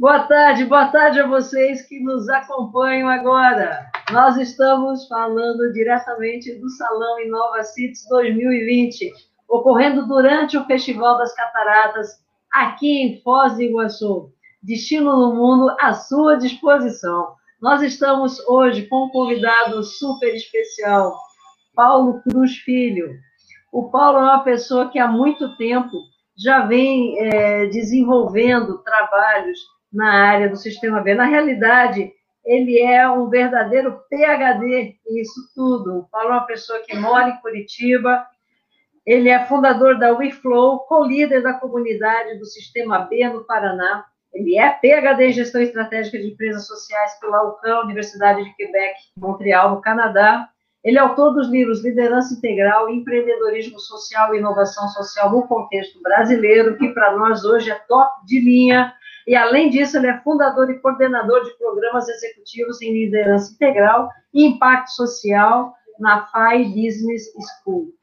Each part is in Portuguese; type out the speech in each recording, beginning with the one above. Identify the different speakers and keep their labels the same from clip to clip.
Speaker 1: Boa tarde, boa tarde a vocês que nos acompanham agora. Nós estamos falando diretamente do Salão Inova Cities 2020, ocorrendo durante o Festival das Cataratas, aqui em Foz do Iguaçu. Destino no Mundo à sua disposição. Nós estamos hoje com um convidado super especial, Paulo Cruz Filho. O Paulo é uma pessoa que há muito tempo já vem é, desenvolvendo trabalhos na área do sistema B. Na realidade, ele é um verdadeiro PhD nisso tudo. O Paulo é uma pessoa que mora em Curitiba, ele é fundador da WeFlow, co-líder da comunidade do Sistema B no Paraná. Ele é PhD em Gestão Estratégica de Empresas Sociais pela UCAM, Universidade de Quebec, Montreal, no Canadá. Ele é autor dos livros Liderança Integral, Empreendedorismo Social e Inovação Social no Contexto Brasileiro, que para nós hoje é top de linha. E, além disso, ele é fundador e coordenador de programas executivos em liderança integral e impacto social na FAI Business School.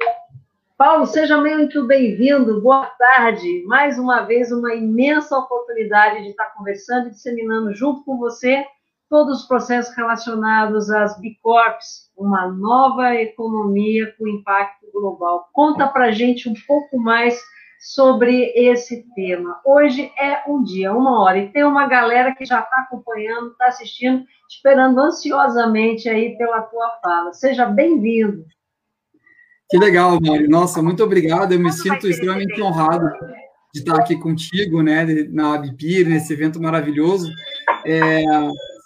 Speaker 1: Paulo, seja muito bem-vindo, boa tarde. Mais uma vez, uma imensa oportunidade de estar conversando e disseminando junto com você todos os processos relacionados às B Corps, uma nova economia com impacto global. Conta para gente um pouco mais sobre esse tema. Hoje é um dia, uma hora, e tem uma galera que já está acompanhando, está assistindo, esperando ansiosamente aí pela tua fala. Seja bem-vindo.
Speaker 2: Que legal, Mário. Nossa, muito obrigado. Eu me sinto extremamente honrado de estar aqui contigo, né, na Abipir, nesse evento maravilhoso. É,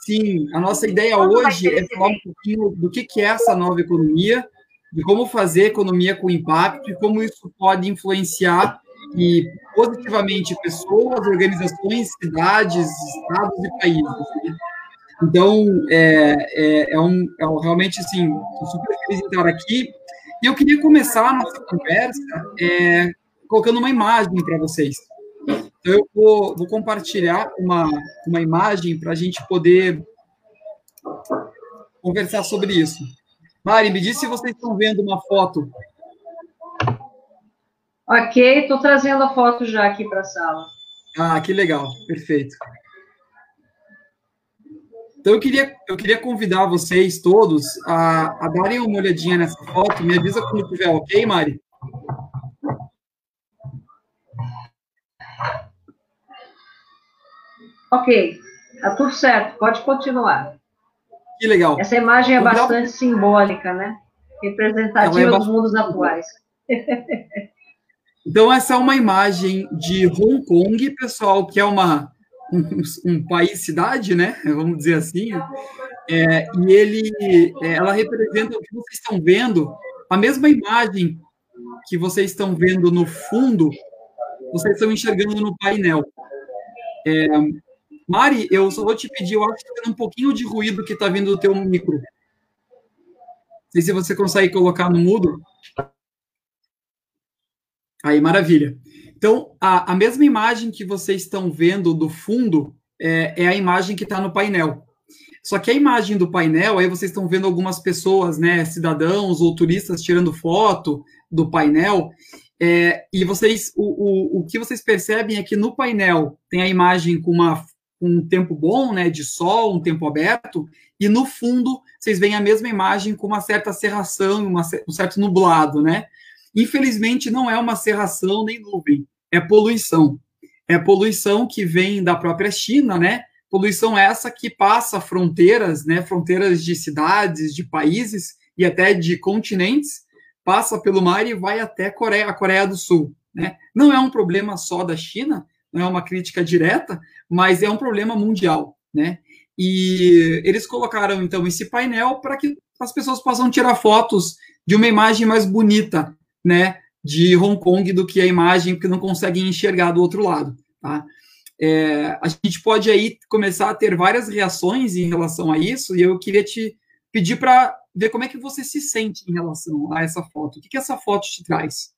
Speaker 2: sim, a nossa ideia hoje é falar um pouquinho do que, que é essa nova economia, de como fazer economia com impacto e como isso pode influenciar e positivamente pessoas, organizações, cidades, estados e países. Né? Então, é, é, é, um, é um, realmente, assim, super feliz em estar aqui. E eu queria começar a nossa conversa é, colocando uma imagem para vocês. Então, eu vou, vou compartilhar uma, uma imagem para a gente poder conversar sobre isso. Mari, me diz se vocês estão vendo uma foto.
Speaker 1: Ok, estou trazendo a foto já aqui para a sala.
Speaker 2: Ah, que legal, perfeito. Então, eu queria, eu queria convidar vocês todos a, a darem uma olhadinha nessa foto. Me avisa quando estiver ok, Mari?
Speaker 1: Ok, tá tudo certo, pode continuar.
Speaker 2: Que legal.
Speaker 1: Essa imagem é bastante simbólica, né? Representativa é dos mundos atuais.
Speaker 2: Então, essa é uma imagem de Hong Kong, pessoal, que é uma um, um país-cidade, né? Vamos dizer assim. É, e ele, é, ela representa o que vocês estão vendo, a mesma imagem que vocês estão vendo no fundo, vocês estão enxergando no painel. É, Mari, eu só vou te pedir, eu acho que tem um pouquinho de ruído que está vindo do teu micro. Não sei se você consegue colocar no mudo. Aí, maravilha. Então, a, a mesma imagem que vocês estão vendo do fundo é, é a imagem que está no painel. Só que a imagem do painel, aí vocês estão vendo algumas pessoas, né, cidadãos ou turistas tirando foto do painel, é, e vocês, o, o, o que vocês percebem é que no painel tem a imagem com uma, um tempo bom, né, de sol, um tempo aberto, e no fundo vocês veem a mesma imagem com uma certa serração, uma, um certo nublado, né? Infelizmente não é uma serração nem nuvem, é poluição. É poluição que vem da própria China, né? Poluição essa que passa fronteiras, né? Fronteiras de cidades, de países e até de continentes, passa pelo mar e vai até a Coreia, a Coreia do Sul, né? Não é um problema só da China, não é uma crítica direta, mas é um problema mundial, né? E eles colocaram então esse painel para que as pessoas possam tirar fotos de uma imagem mais bonita, né? de Hong Kong do que a imagem, porque não conseguem enxergar do outro lado. Tá? É, a gente pode aí começar a ter várias reações em relação a isso, e eu queria te pedir para ver como é que você se sente em relação a essa foto. O que, que essa foto te traz?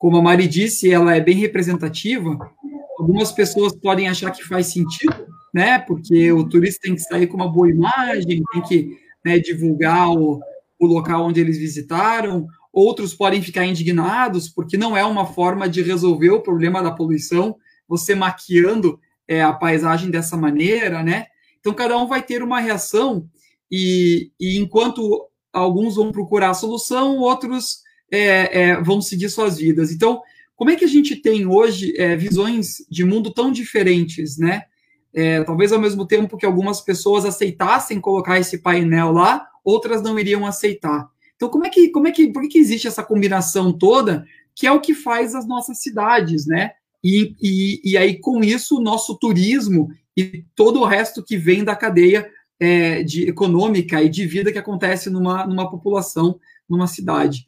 Speaker 2: Como a Mari disse, ela é bem representativa. Algumas pessoas podem achar que faz sentido, né? Porque o turista tem que sair com uma boa imagem, tem que né, divulgar o, o local onde eles visitaram, outros podem ficar indignados, porque não é uma forma de resolver o problema da poluição, você maquiando é, a paisagem dessa maneira, né? Então, cada um vai ter uma reação, e, e enquanto alguns vão procurar a solução, outros é, é, vão seguir suas vidas. Então, como é que a gente tem hoje é, visões de mundo tão diferentes, né? É, talvez ao mesmo tempo que algumas pessoas aceitassem colocar esse painel lá, outras não iriam aceitar. Então, como é que, como é que, por que, existe essa combinação toda, que é o que faz as nossas cidades, né? E, e, e aí, com isso, o nosso turismo e todo o resto que vem da cadeia é, de econômica e de vida que acontece numa, numa população, numa cidade.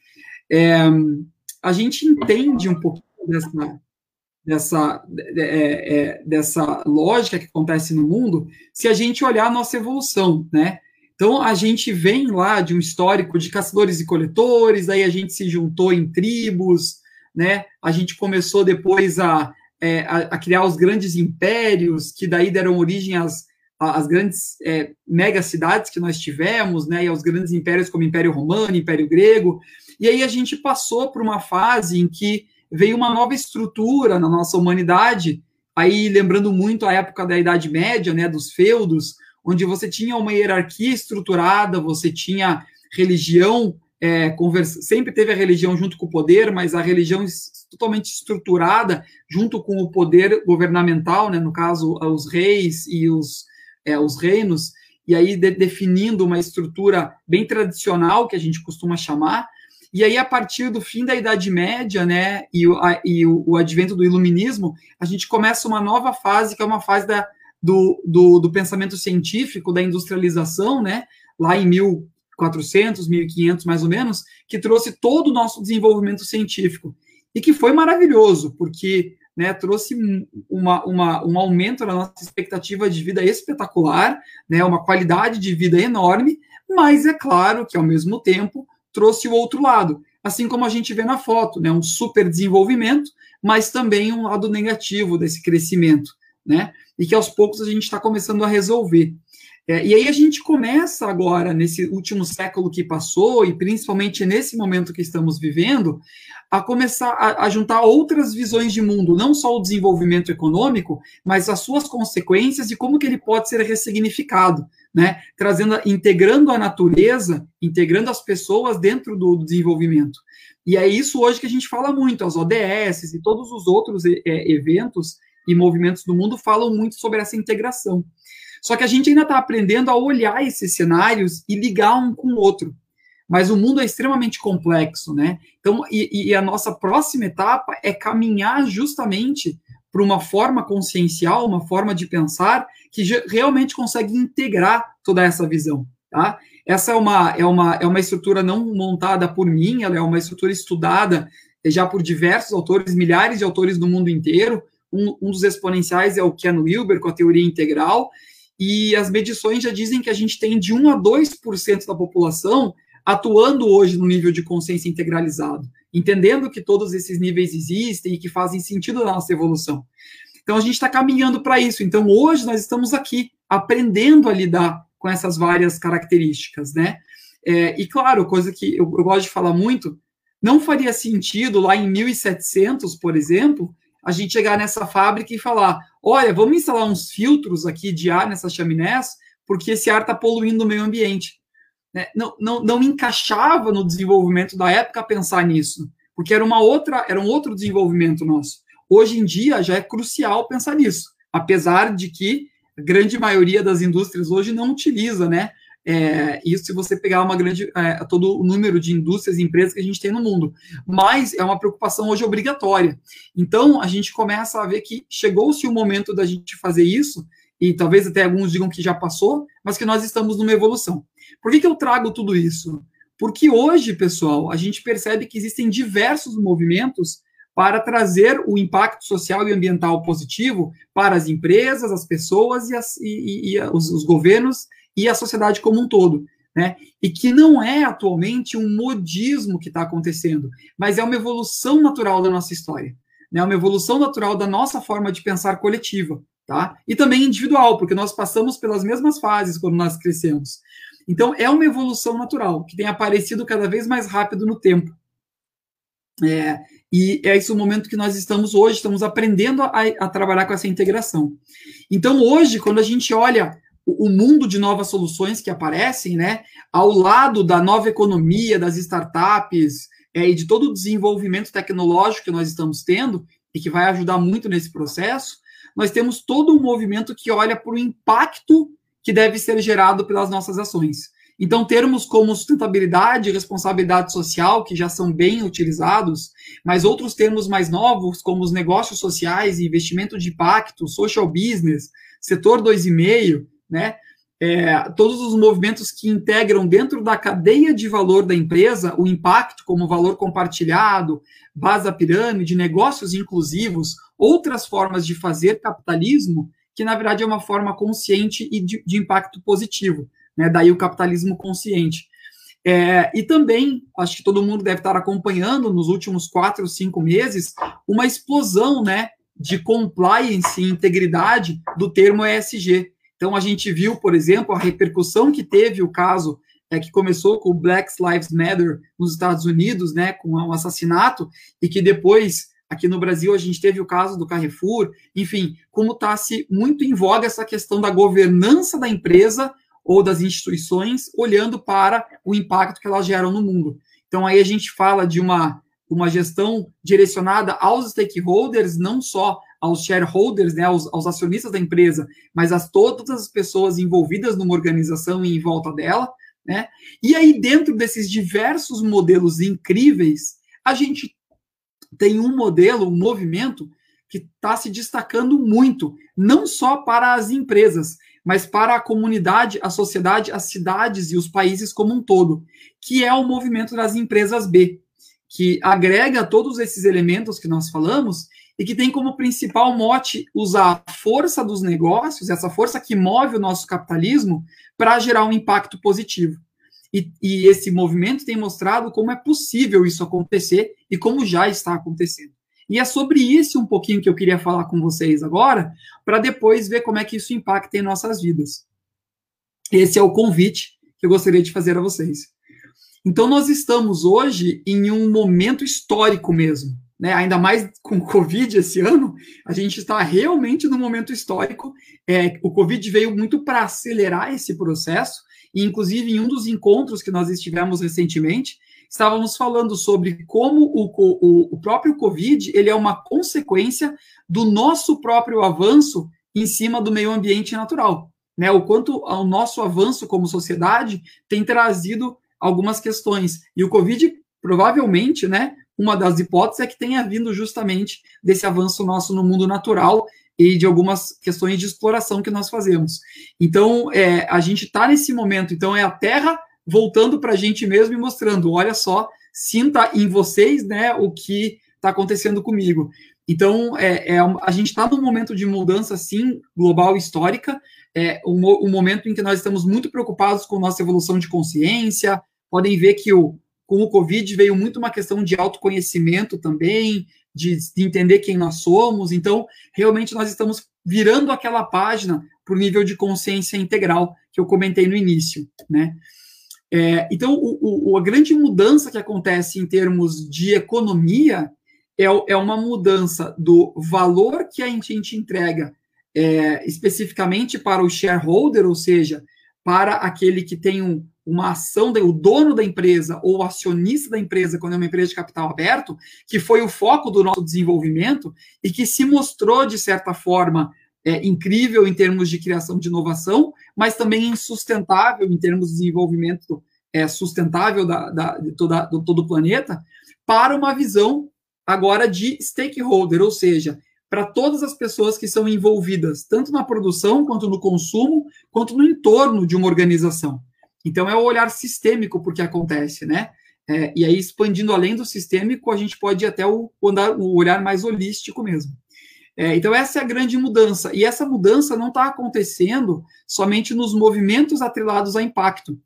Speaker 2: É, a gente entende um pouquinho dessa, dessa, é, é, dessa lógica que acontece no mundo se a gente olhar a nossa evolução, né? Então, a gente vem lá de um histórico de caçadores e coletores, aí a gente se juntou em tribos, né? A gente começou depois a, é, a, a, criar os grandes impérios, que daí deram origem às, às grandes é, megacidades que nós tivemos, né? E aos grandes impérios como Império Romano, Império Grego. E aí a gente passou por uma fase em que veio uma nova estrutura na nossa humanidade, aí lembrando muito a época da Idade Média, né, dos feudos, onde você tinha uma hierarquia estruturada, você tinha religião, é, sempre teve a religião junto com o poder, mas a religião totalmente estruturada junto com o poder governamental, né, no caso, os reis e os, é, os reinos, e aí de, definindo uma estrutura bem tradicional, que a gente costuma chamar, e aí, a partir do fim da Idade Média, né, e o, a, e o, o advento do iluminismo, a gente começa uma nova fase, que é uma fase da, do, do, do pensamento científico, da industrialização, né, lá em 1400, 1500 mais ou menos, que trouxe todo o nosso desenvolvimento científico. E que foi maravilhoso, porque né, trouxe uma, uma, um aumento na nossa expectativa de vida espetacular, né, uma qualidade de vida enorme, mas é claro que, ao mesmo tempo, trouxe o outro lado, assim como a gente vê na foto, né, um super desenvolvimento, mas também um lado negativo desse crescimento, né, e que aos poucos a gente está começando a resolver. É, e aí a gente começa agora, nesse último século que passou, e principalmente nesse momento que estamos vivendo, a começar a, a, juntar outras visões de mundo, não só o desenvolvimento econômico, mas as suas consequências e como que ele pode ser ressignificado né? Trazendo, integrando a natureza, integrando as pessoas dentro do desenvolvimento. E é isso hoje que a gente fala muito, as ODS e todos os outros é, eventos e movimentos do mundo falam muito sobre essa integração. Só que a gente ainda está aprendendo a olhar esses cenários e ligar um com o outro. Mas o mundo é extremamente complexo, né? Então, e, e a nossa próxima etapa é caminhar justamente para uma forma consciencial, uma forma de pensar que realmente consegue integrar toda essa visão, tá? Essa é uma, é uma, é uma estrutura não montada por mim, ela é uma estrutura estudada já por diversos autores, milhares de autores do mundo inteiro. Um, um dos exponenciais é o Ken Wilber, com a teoria integral, e as medições já dizem que a gente tem de 1 a 2% da população atuando hoje no nível de consciência integralizado entendendo que todos esses níveis existem e que fazem sentido na nossa evolução. Então a gente está caminhando para isso. Então hoje nós estamos aqui aprendendo a lidar com essas várias características, né? É, e claro, coisa que eu, eu gosto de falar muito, não faria sentido lá em 1700, por exemplo, a gente chegar nessa fábrica e falar: olha, vamos instalar uns filtros aqui de ar nessas chaminés, porque esse ar está poluindo o meio ambiente né, não, não, não encaixava no desenvolvimento da época pensar nisso, porque era uma outra, era um outro desenvolvimento nosso. Hoje em dia já é crucial pensar nisso, apesar de que a grande maioria das indústrias hoje não utiliza, né? É, isso se você pegar uma grande é, todo o número de indústrias e empresas que a gente tem no mundo, mas é uma preocupação hoje obrigatória. Então a gente começa a ver que chegou-se o momento da gente fazer isso e talvez até alguns digam que já passou, mas que nós estamos numa evolução. Por que, que eu trago tudo isso? Porque hoje, pessoal, a gente percebe que existem diversos movimentos para trazer o impacto social e ambiental positivo para as empresas, as pessoas e, as, e, e os, os, governos e a sociedade como um todo. Né? E que não é atualmente um modismo que está acontecendo, mas é uma evolução natural da nossa história, né? uma evolução natural da nossa forma de pensar coletiva. Tá? E também individual, porque nós passamos pelas mesmas fases quando nós crescemos. Então, é uma evolução natural, que tem aparecido cada vez mais rápido no tempo. É, e é esse o momento que nós estamos hoje, estamos aprendendo a, a trabalhar com essa integração. Então, hoje, quando a gente olha o mundo de novas soluções que aparecem, né, ao lado da nova economia, das startups é, e de todo o desenvolvimento tecnológico que nós estamos tendo e que vai ajudar muito nesse processo, nós temos todo um movimento que olha para o impacto que deve ser gerado pelas nossas ações. Então, termos como sustentabilidade e responsabilidade social, que já são bem utilizados, mas outros termos mais novos, como os negócios sociais investimento de impacto, social business, setor 2,5, né? É, todos os movimentos que integram dentro da cadeia de valor da empresa o impacto como valor compartilhado, base da pirâmide, negócios inclusivos, outras formas de fazer capitalismo, que na verdade é uma forma consciente e de, de impacto positivo né? Daí o capitalismo consciente. É, e também, acho que todo mundo deve estar acompanhando nos últimos quatro, cinco meses, uma explosão né, de compliance e integridade do termo ESG. Então, a gente viu, por exemplo, a repercussão que teve o caso é, que começou com o Black Lives Matter nos Estados Unidos, né, com um assassinato, e que depois, aqui no Brasil, a gente teve o caso do Carrefour, enfim, como está se muito em voga essa questão da governança da empresa ou das instituições, olhando para o impacto que elas geram no mundo. Então, aí a gente fala de uma, uma gestão direcionada aos stakeholders, não só aos shareholders, né, aos, aos acionistas da empresa, mas a todas as pessoas envolvidas numa organização e em volta dela. Né? E aí, dentro desses diversos modelos incríveis, a gente tem um modelo, um movimento que está se destacando muito, não só para as empresas, mas para a comunidade, a sociedade, as cidades e os países como um todo, que é o movimento das empresas B, que agrega todos esses elementos que nós falamos e que tem como principal mote usar a força dos negócios, essa força que move o nosso capitalismo, para gerar um impacto positivo. E, e, esse movimento tem mostrado como é possível isso acontecer e como já está acontecendo. E é sobre isso um pouquinho que eu queria falar com vocês agora, para depois ver como é que isso impacta em nossas vidas. Esse é o convite que eu gostaria de fazer a vocês. Então, nós estamos hoje em um momento histórico mesmo. Né? Ainda mais com o Covid esse ano, a gente está realmente num momento histórico. É, o Covid veio muito para acelerar esse processo, e inclusive em um dos encontros que nós estivemos recentemente, estávamos falando sobre como o, o, o próprio Covid ele é uma consequência do nosso próprio avanço em cima do meio ambiente natural. Né, o quanto o nosso avanço como sociedade tem trazido algumas questões. E o Covid, provavelmente, né, uma das hipóteses é que tenha vindo justamente desse avanço nosso no mundo natural e de algumas questões de exploração que nós fazemos. Então, é, a gente está nesse momento, então é a Terra voltando para a gente mesmo e mostrando, olha só, sinta em vocês, né, o que está acontecendo comigo. Então, é, é a gente está num momento de mudança, sim, global histórica, é um, um, momento em que nós estamos muito preocupados com nossa evolução de consciência. Podem ver que o, com o Covid veio muito uma questão de autoconhecimento também, de, de entender quem nós somos. Então, realmente, nós estamos virando aquela página para o nível de consciência integral que eu comentei no início, né? É, então, o, o, a grande mudança que acontece em termos de economia é, é uma mudança do valor que a gente, entrega é, especificamente para o shareholder, ou seja, para aquele que tem um, uma ação, o dono da empresa ou o acionista da empresa, quando é uma empresa de capital aberto, que foi o foco do nosso desenvolvimento e que se mostrou, de certa forma, é, incrível em termos de criação de inovação, mas também insustentável em termos de desenvolvimento é, sustentável da, da, de, toda, de todo o planeta, para uma visão agora de stakeholder, ou seja, para todas as pessoas que são envolvidas, tanto na produção, quanto no consumo, quanto no entorno de uma organização. Então, é o olhar sistêmico porque acontece, né? É, e aí, expandindo além do sistêmico, a gente pode ir até o, o olhar mais holístico mesmo. É, então, essa é a grande mudança. E essa mudança não está acontecendo somente nos movimentos atrelados a impacto.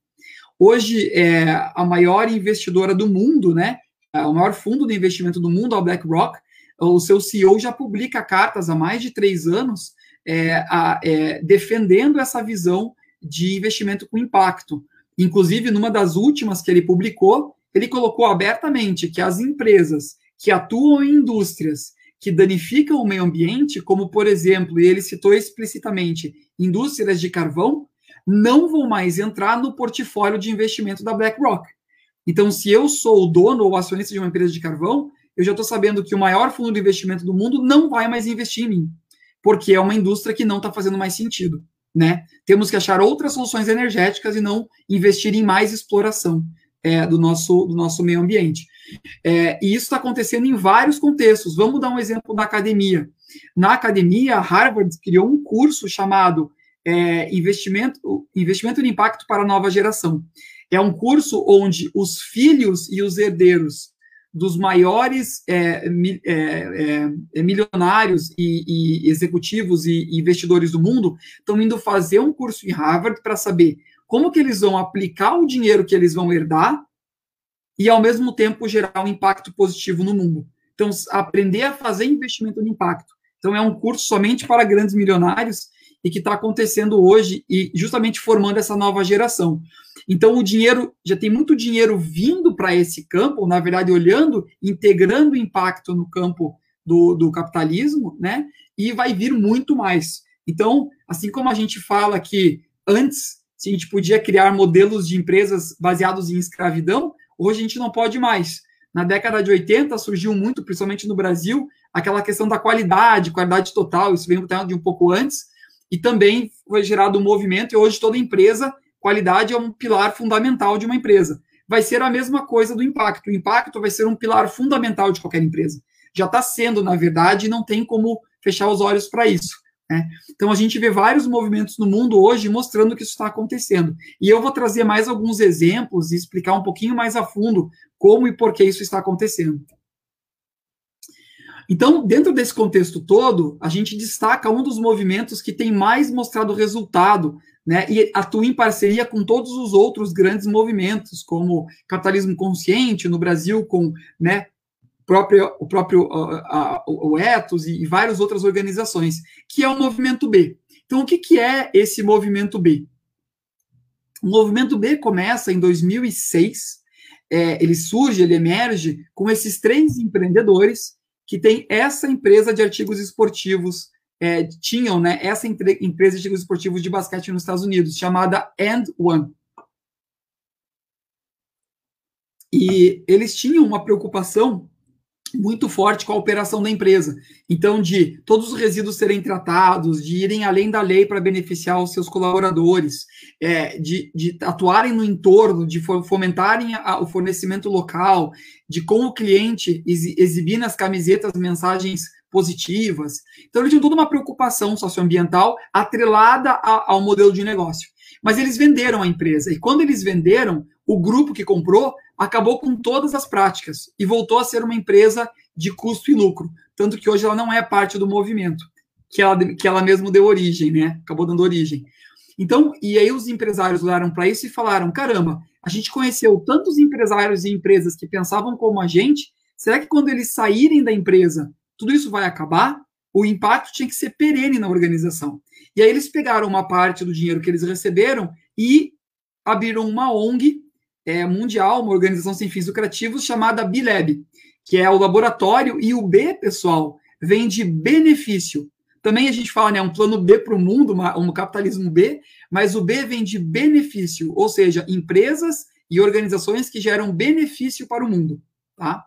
Speaker 2: Hoje, é a maior investidora do mundo, né? É, o maior fundo de investimento do mundo, a BlackRock, o seu CEO já publica cartas há mais de três anos é, a, é, defendendo essa visão de investimento com impacto. Inclusive, numa das últimas que ele publicou, ele colocou abertamente que as empresas que atuam em indústrias que danificam o meio ambiente, como por exemplo, e ele citou explicitamente indústrias de carvão, não vão mais entrar no portfólio de investimento da BlackRock. Então, se eu sou o dono ou acionista de uma empresa de carvão, eu já estou sabendo que o maior fundo de investimento do mundo não vai mais investir em mim, porque é uma indústria que não está fazendo mais sentido. Né? Temos que achar outras soluções energéticas e não investir em mais exploração é, do, nosso, do nosso meio ambiente. É, e isso está acontecendo em vários contextos. Vamos dar um exemplo da academia. Na academia, Harvard criou um curso chamado é, investimento, investimento de impacto para a nova geração. É um curso onde os filhos e os herdeiros dos maiores é, é, é, é, milionários e, e executivos e, e investidores do mundo estão indo fazer um curso em Harvard para saber como que eles vão aplicar o dinheiro que eles vão herdar e, ao mesmo tempo, gerar um impacto positivo no mundo. Então, aprender a fazer investimento de impacto. Então, é um curso somente para grandes milionários e que está acontecendo hoje e justamente formando essa nova geração. Então, o dinheiro, já tem muito dinheiro vindo para esse campo, na verdade, olhando, integrando o impacto no campo do, do capitalismo, né? E vai vir muito mais. Então, assim como a gente fala que antes se a gente podia criar modelos de empresas baseados em escravidão, hoje a gente não pode mais. Na década de 80 surgiu muito, principalmente no Brasil, aquela questão da qualidade, qualidade total, isso veio de um pouco antes, e também foi gerado um movimento, e hoje toda empresa, qualidade é um pilar fundamental de uma empresa. Vai ser a mesma coisa do impacto. O impacto vai ser um pilar fundamental de qualquer empresa. Já está sendo, na verdade, e não tem como fechar os olhos para isso. Né? Então, a gente vê vários movimentos no mundo hoje mostrando que isso está acontecendo. E eu vou trazer mais alguns exemplos e explicar um pouquinho mais a fundo como e por que isso está acontecendo. Então, dentro desse contexto todo, a gente destaca um dos movimentos que tem mais mostrado resultado né, e atua em parceria com todos os outros grandes movimentos, como capitalismo consciente no Brasil, com né, o próprio a, o Ethos e, e várias outras organizações, que é o movimento B. Então, o que, que é esse movimento B? O movimento B começa em 2006, é, ele surge, ele emerge com esses três empreendedores que têm essa empresa de artigos esportivos, é, tinham né, essa empresa de artigos esportivos de basquete nos Estados Unidos, chamada And One. E eles tinham uma preocupação muito forte com a operação da empresa. Então, de todos os resíduos serem tratados, de irem além da lei para beneficiar os seus colaboradores, é, de, de, atuarem no entorno, de fomentarem a, o fornecimento local, de com o cliente exibir nas camisetas mensagens positivas. Então, eles tinham toda uma preocupação socioambiental atrelada a, ao modelo de negócio. Mas eles venderam a empresa. E quando eles venderam, o grupo que comprou acabou com todas as práticas e voltou a ser uma empresa de custo e lucro. Tanto que hoje ela não é parte do movimento que ela, que ela mesmo deu origem, né? Acabou dando origem. Então, e aí os empresários olharam para isso e falaram: caramba, a gente conheceu tantos empresários e empresas que pensavam como a gente, será que quando eles saírem da empresa, tudo isso vai acabar? O impacto tinha que ser perene na organização. E aí eles pegaram uma parte do dinheiro que eles receberam e abriram uma ONG é, mundial, uma organização sem fins lucrativos chamada Bileb, que é o laboratório, e o B, pessoal, vem de benefício. Também a gente fala, né, um plano B para o mundo, um capitalismo B, mas o B vem de benefício, ou seja, empresas e organizações que geram benefício para o mundo, tá?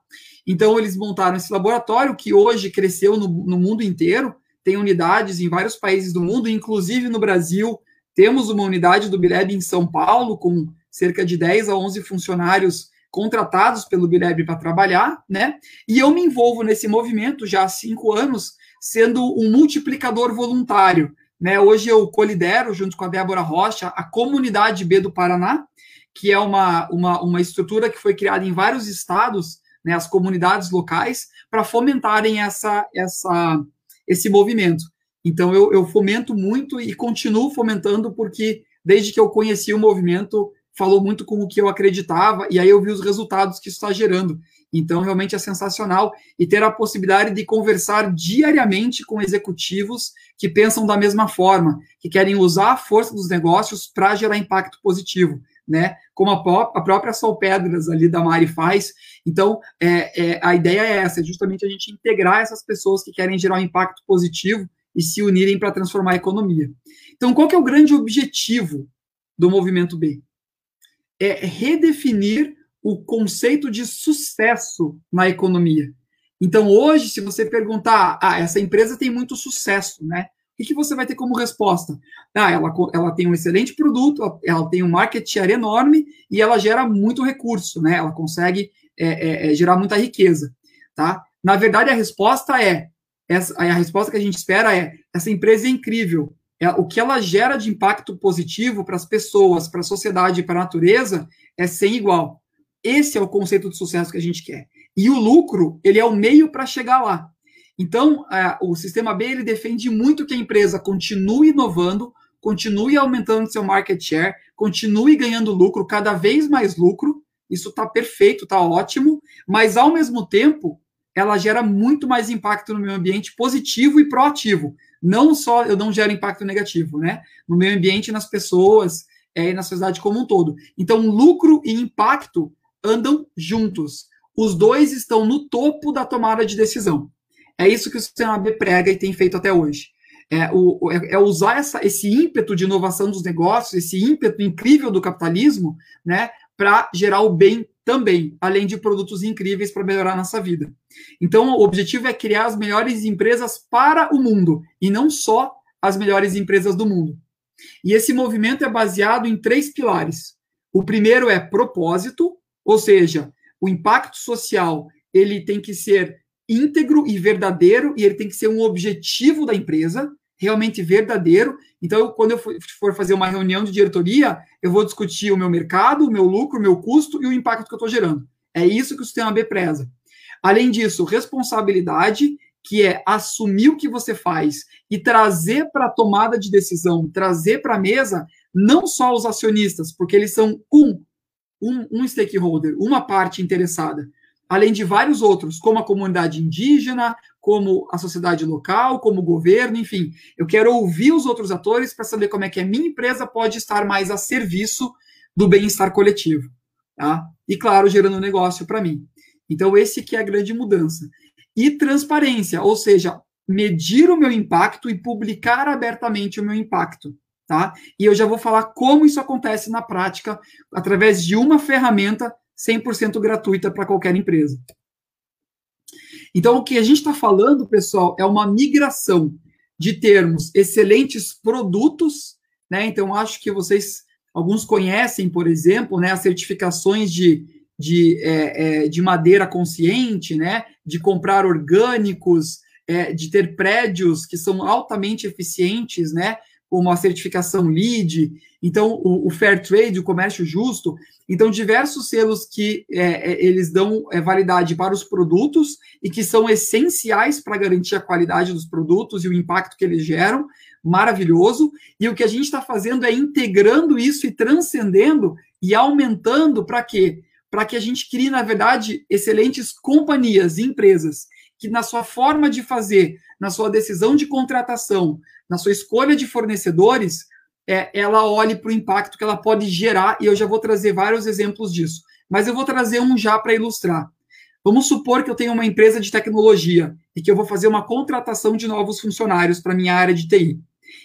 Speaker 2: Então, eles montaram esse laboratório que hoje cresceu no, no mundo inteiro, tem unidades em vários países do mundo, inclusive no Brasil, temos uma unidade do Bileb em São Paulo, com cerca de 10 a 11 funcionários contratados pelo Bileb para trabalhar, né? E eu me envolvo nesse movimento já há cinco anos, sendo um multiplicador voluntário. Né? Hoje eu colidero, junto com a Débora Rocha, a Comunidade B do Paraná, que é uma, uma, uma estrutura que foi criada em vários estados, né, as comunidades locais, para fomentarem essa, essa, esse movimento. Então eu, eu fomento muito e continuo fomentando, porque desde que eu conheci o movimento, falou muito com o que eu acreditava, e aí eu vi os resultados que isso está gerando. Então, realmente é sensacional. E ter a possibilidade de conversar diariamente com executivos que pensam da mesma forma, que querem usar a força dos negócios para gerar impacto positivo. né? Como a, a própria Sol Pedras ali da Mari faz. Então, é, é, a ideia é essa, é justamente a gente integrar essas pessoas que querem gerar um impacto positivo e se unirem para transformar a economia. Então, qual que é o grande objetivo do movimento B? É redefinir o conceito de sucesso na economia. Então, hoje, se você perguntar, ah, essa empresa tem muito sucesso, né? O que você vai ter como resposta? Ah, ela, ela tem um excelente produto, ela tem um market share enorme e ela gera muito recurso, né? Ela consegue é, é, é, gerar muita riqueza, tá? Na verdade, a resposta é, essa, a resposta que a gente espera é, essa empresa é incrível, o que ela gera de impacto positivo para as pessoas, para a sociedade para a natureza é sem igual. Esse é o conceito de sucesso que a gente quer. E o lucro, ele é o meio para chegar lá. Então, é, o sistema B ele defende muito que a empresa continue inovando, continue aumentando seu market share, continue ganhando lucro, cada vez mais lucro. Isso está perfeito, está ótimo, mas ao mesmo tempo, ela gera muito mais impacto no meio ambiente positivo e proativo. Não só eu não gero impacto negativo, né? No meio ambiente, nas pessoas é, e na sociedade como um todo. Então, lucro e impacto andam juntos. Os dois estão no topo da tomada de decisão. É isso que o sistema B prega e tem feito até hoje. É, o, é, é usar essa, esse ímpeto de inovação dos negócios, esse ímpeto incrível do capitalismo, né, para gerar o bem também, além de produtos incríveis para melhorar nossa vida. Então, o objetivo é criar as melhores empresas para o mundo e não só as melhores empresas do mundo. E esse movimento é baseado em três pilares. O primeiro é propósito, ou seja, o impacto social ele tem que ser íntegro e verdadeiro e ele tem que ser um objetivo da empresa, realmente verdadeiro. Então, quando eu for fazer uma reunião de diretoria, eu vou discutir o meu mercado, o meu lucro, o meu custo e o impacto que eu estou gerando. É isso que o sistema B preza. Além disso, responsabilidade, que é assumir o que você faz e trazer para a tomada de decisão, trazer para a mesa não só os acionistas, porque eles são um, um, um stakeholder, uma parte interessada, além de vários outros, como a comunidade indígena, como a sociedade local, como o governo, enfim. Eu quero ouvir os outros atores para saber como é que a minha empresa pode estar mais a serviço do bem-estar coletivo, tá? E claro, gerando negócio para mim. Então esse que é a grande mudança. E transparência, ou seja, medir o meu impacto e publicar abertamente o meu impacto, tá? E eu já vou falar como isso acontece na prática através de uma ferramenta 100% gratuita para qualquer empresa. Então, o que a gente está falando, pessoal, é uma migração de termos excelentes produtos, né? Então, acho que vocês, alguns conhecem, por exemplo, né, as certificações de, de, é, é, de madeira consciente, né? De comprar orgânicos, é, de ter prédios que são altamente eficientes, né? como a certificação LEED, então o, o, Fair Trade, o comércio justo, então diversos selos que é, é, eles dão é, validade para os produtos e que são essenciais para garantir a qualidade dos produtos e o impacto que eles geram, maravilhoso. E o que a gente está fazendo é integrando isso e transcendendo e aumentando para quê? Para que a gente crie, na verdade, excelentes companhias e empresas que, na sua forma de fazer, na sua decisão de contratação, na sua escolha de fornecedores, é, ela olhe para o impacto que ela pode gerar, e eu já vou trazer vários exemplos disso. Mas eu vou trazer um já para ilustrar. Vamos supor que eu tenho uma empresa de tecnologia e que eu vou fazer uma contratação de novos funcionários para minha área de TI.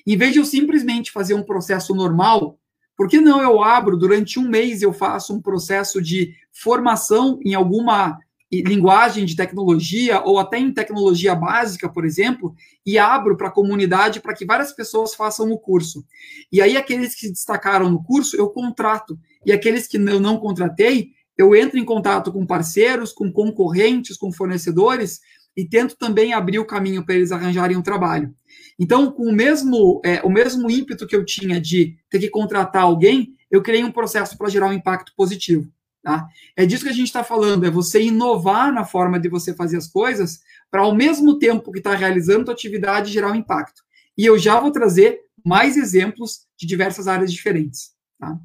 Speaker 2: Em vez de eu simplesmente fazer um processo normal, por que não eu abro durante um mês eu faço um processo de formação em alguma linguagem de tecnologia ou até em tecnologia básica, por exemplo, e abro para a comunidade para que várias pessoas façam o curso. E aí aqueles que se destacaram no curso, eu contrato. E aqueles que eu não contratei, eu entro em contato com parceiros, com concorrentes, com fornecedores e tento também abrir o caminho para eles arranjarem um trabalho. Então, com o mesmo, é, o mesmo ímpeto que eu tinha de ter que contratar alguém, eu criei um processo para gerar um impacto positivo. Tá? É disso que a gente está falando, é você inovar na forma de você fazer as coisas para, ao mesmo tempo que está realizando a atividade, gerar um impacto. E eu já vou trazer mais exemplos de diversas áreas diferentes. Tá?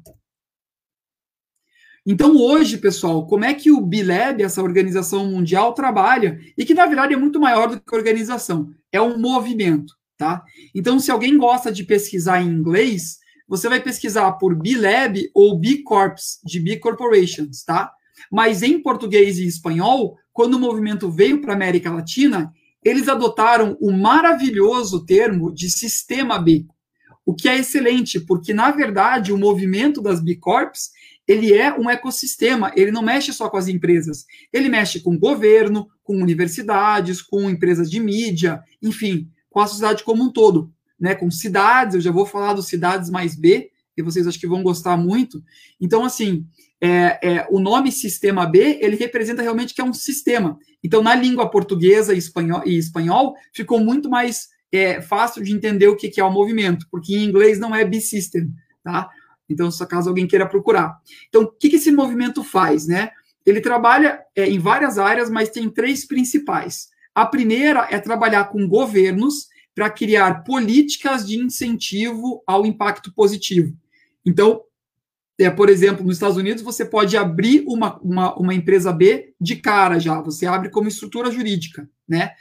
Speaker 2: Então, hoje, pessoal, como é que o BILAB, essa organização mundial, trabalha? E que, na verdade, é muito maior do que organização. É um movimento, tá? Então, se alguém gosta de pesquisar em inglês, você vai pesquisar por B-Lab ou B Corps, de B Corporations, tá? Mas em português e espanhol, quando o movimento veio para a América Latina, eles adotaram o maravilhoso termo de sistema B, o que é excelente, porque na verdade o movimento das B Corps ele é um ecossistema, ele não mexe só com as empresas, ele mexe com o governo, com universidades, com empresas de mídia, enfim, com a sociedade como um todo, né? Com cidades, eu já vou falar dos cidades mais B, que vocês acho que vão gostar muito. Então, assim, é, é, o nome sistema B, ele representa realmente que é um sistema. Então, na língua portuguesa e espanhol, e espanhol ficou muito mais é, fácil de entender o que, que é o movimento, porque em inglês não é B-system, tá? Então, se caso alguém queira procurar. Então, o que, que esse movimento faz, né? Ele trabalha é, em várias áreas, mas tem três principais. A primeira é trabalhar com governos para criar políticas de incentivo ao impacto positivo. Então, é, por exemplo, nos Estados Unidos, você pode abrir uma, uma, uma empresa B de cara já, você abre como estrutura jurídica, né?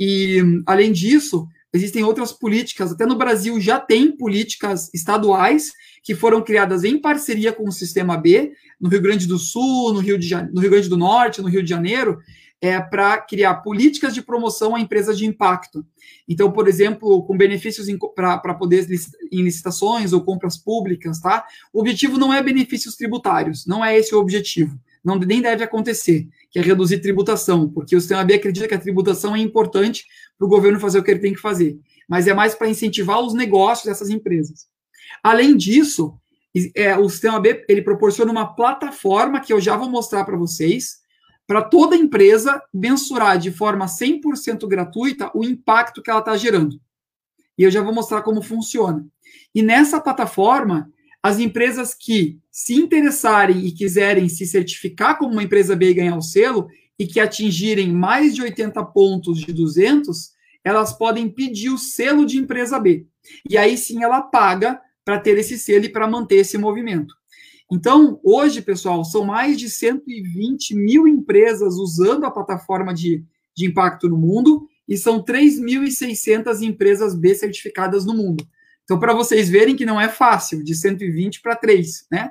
Speaker 2: E, além disso, existem outras políticas, até no Brasil já tem políticas estaduais que foram criadas em parceria com o Sistema B, no Rio Grande do Sul, no Rio, de, no Rio Grande do Norte, no Rio de Janeiro, é, para criar políticas de promoção a empresas de impacto. Então, por exemplo, com benefícios para poder em licitações ou compras públicas, tá? O objetivo não é benefícios tributários, não é esse o objetivo. Não, nem deve acontecer, que é reduzir tributação, porque o sistema B acredita que a tributação é importante para o governo fazer o que ele tem que fazer, mas é mais para incentivar os negócios dessas empresas. Além disso, é, o sistema B ele proporciona uma plataforma que eu já vou mostrar para vocês, para toda empresa mensurar de forma 100% gratuita o impacto que ela está gerando. E eu já vou mostrar como funciona. E nessa plataforma, as empresas que se interessarem e quiserem se certificar como uma empresa B e ganhar o selo, e que atingirem mais de 80 pontos de 200, elas podem pedir o selo de empresa B. E aí sim ela paga para ter esse selo e para manter esse movimento. Então, hoje, pessoal, são mais de 120 mil empresas usando a plataforma de, de impacto no mundo e são 3.600 empresas B certificadas no mundo. Então, para vocês verem que não é fácil, de 120 para 3, né?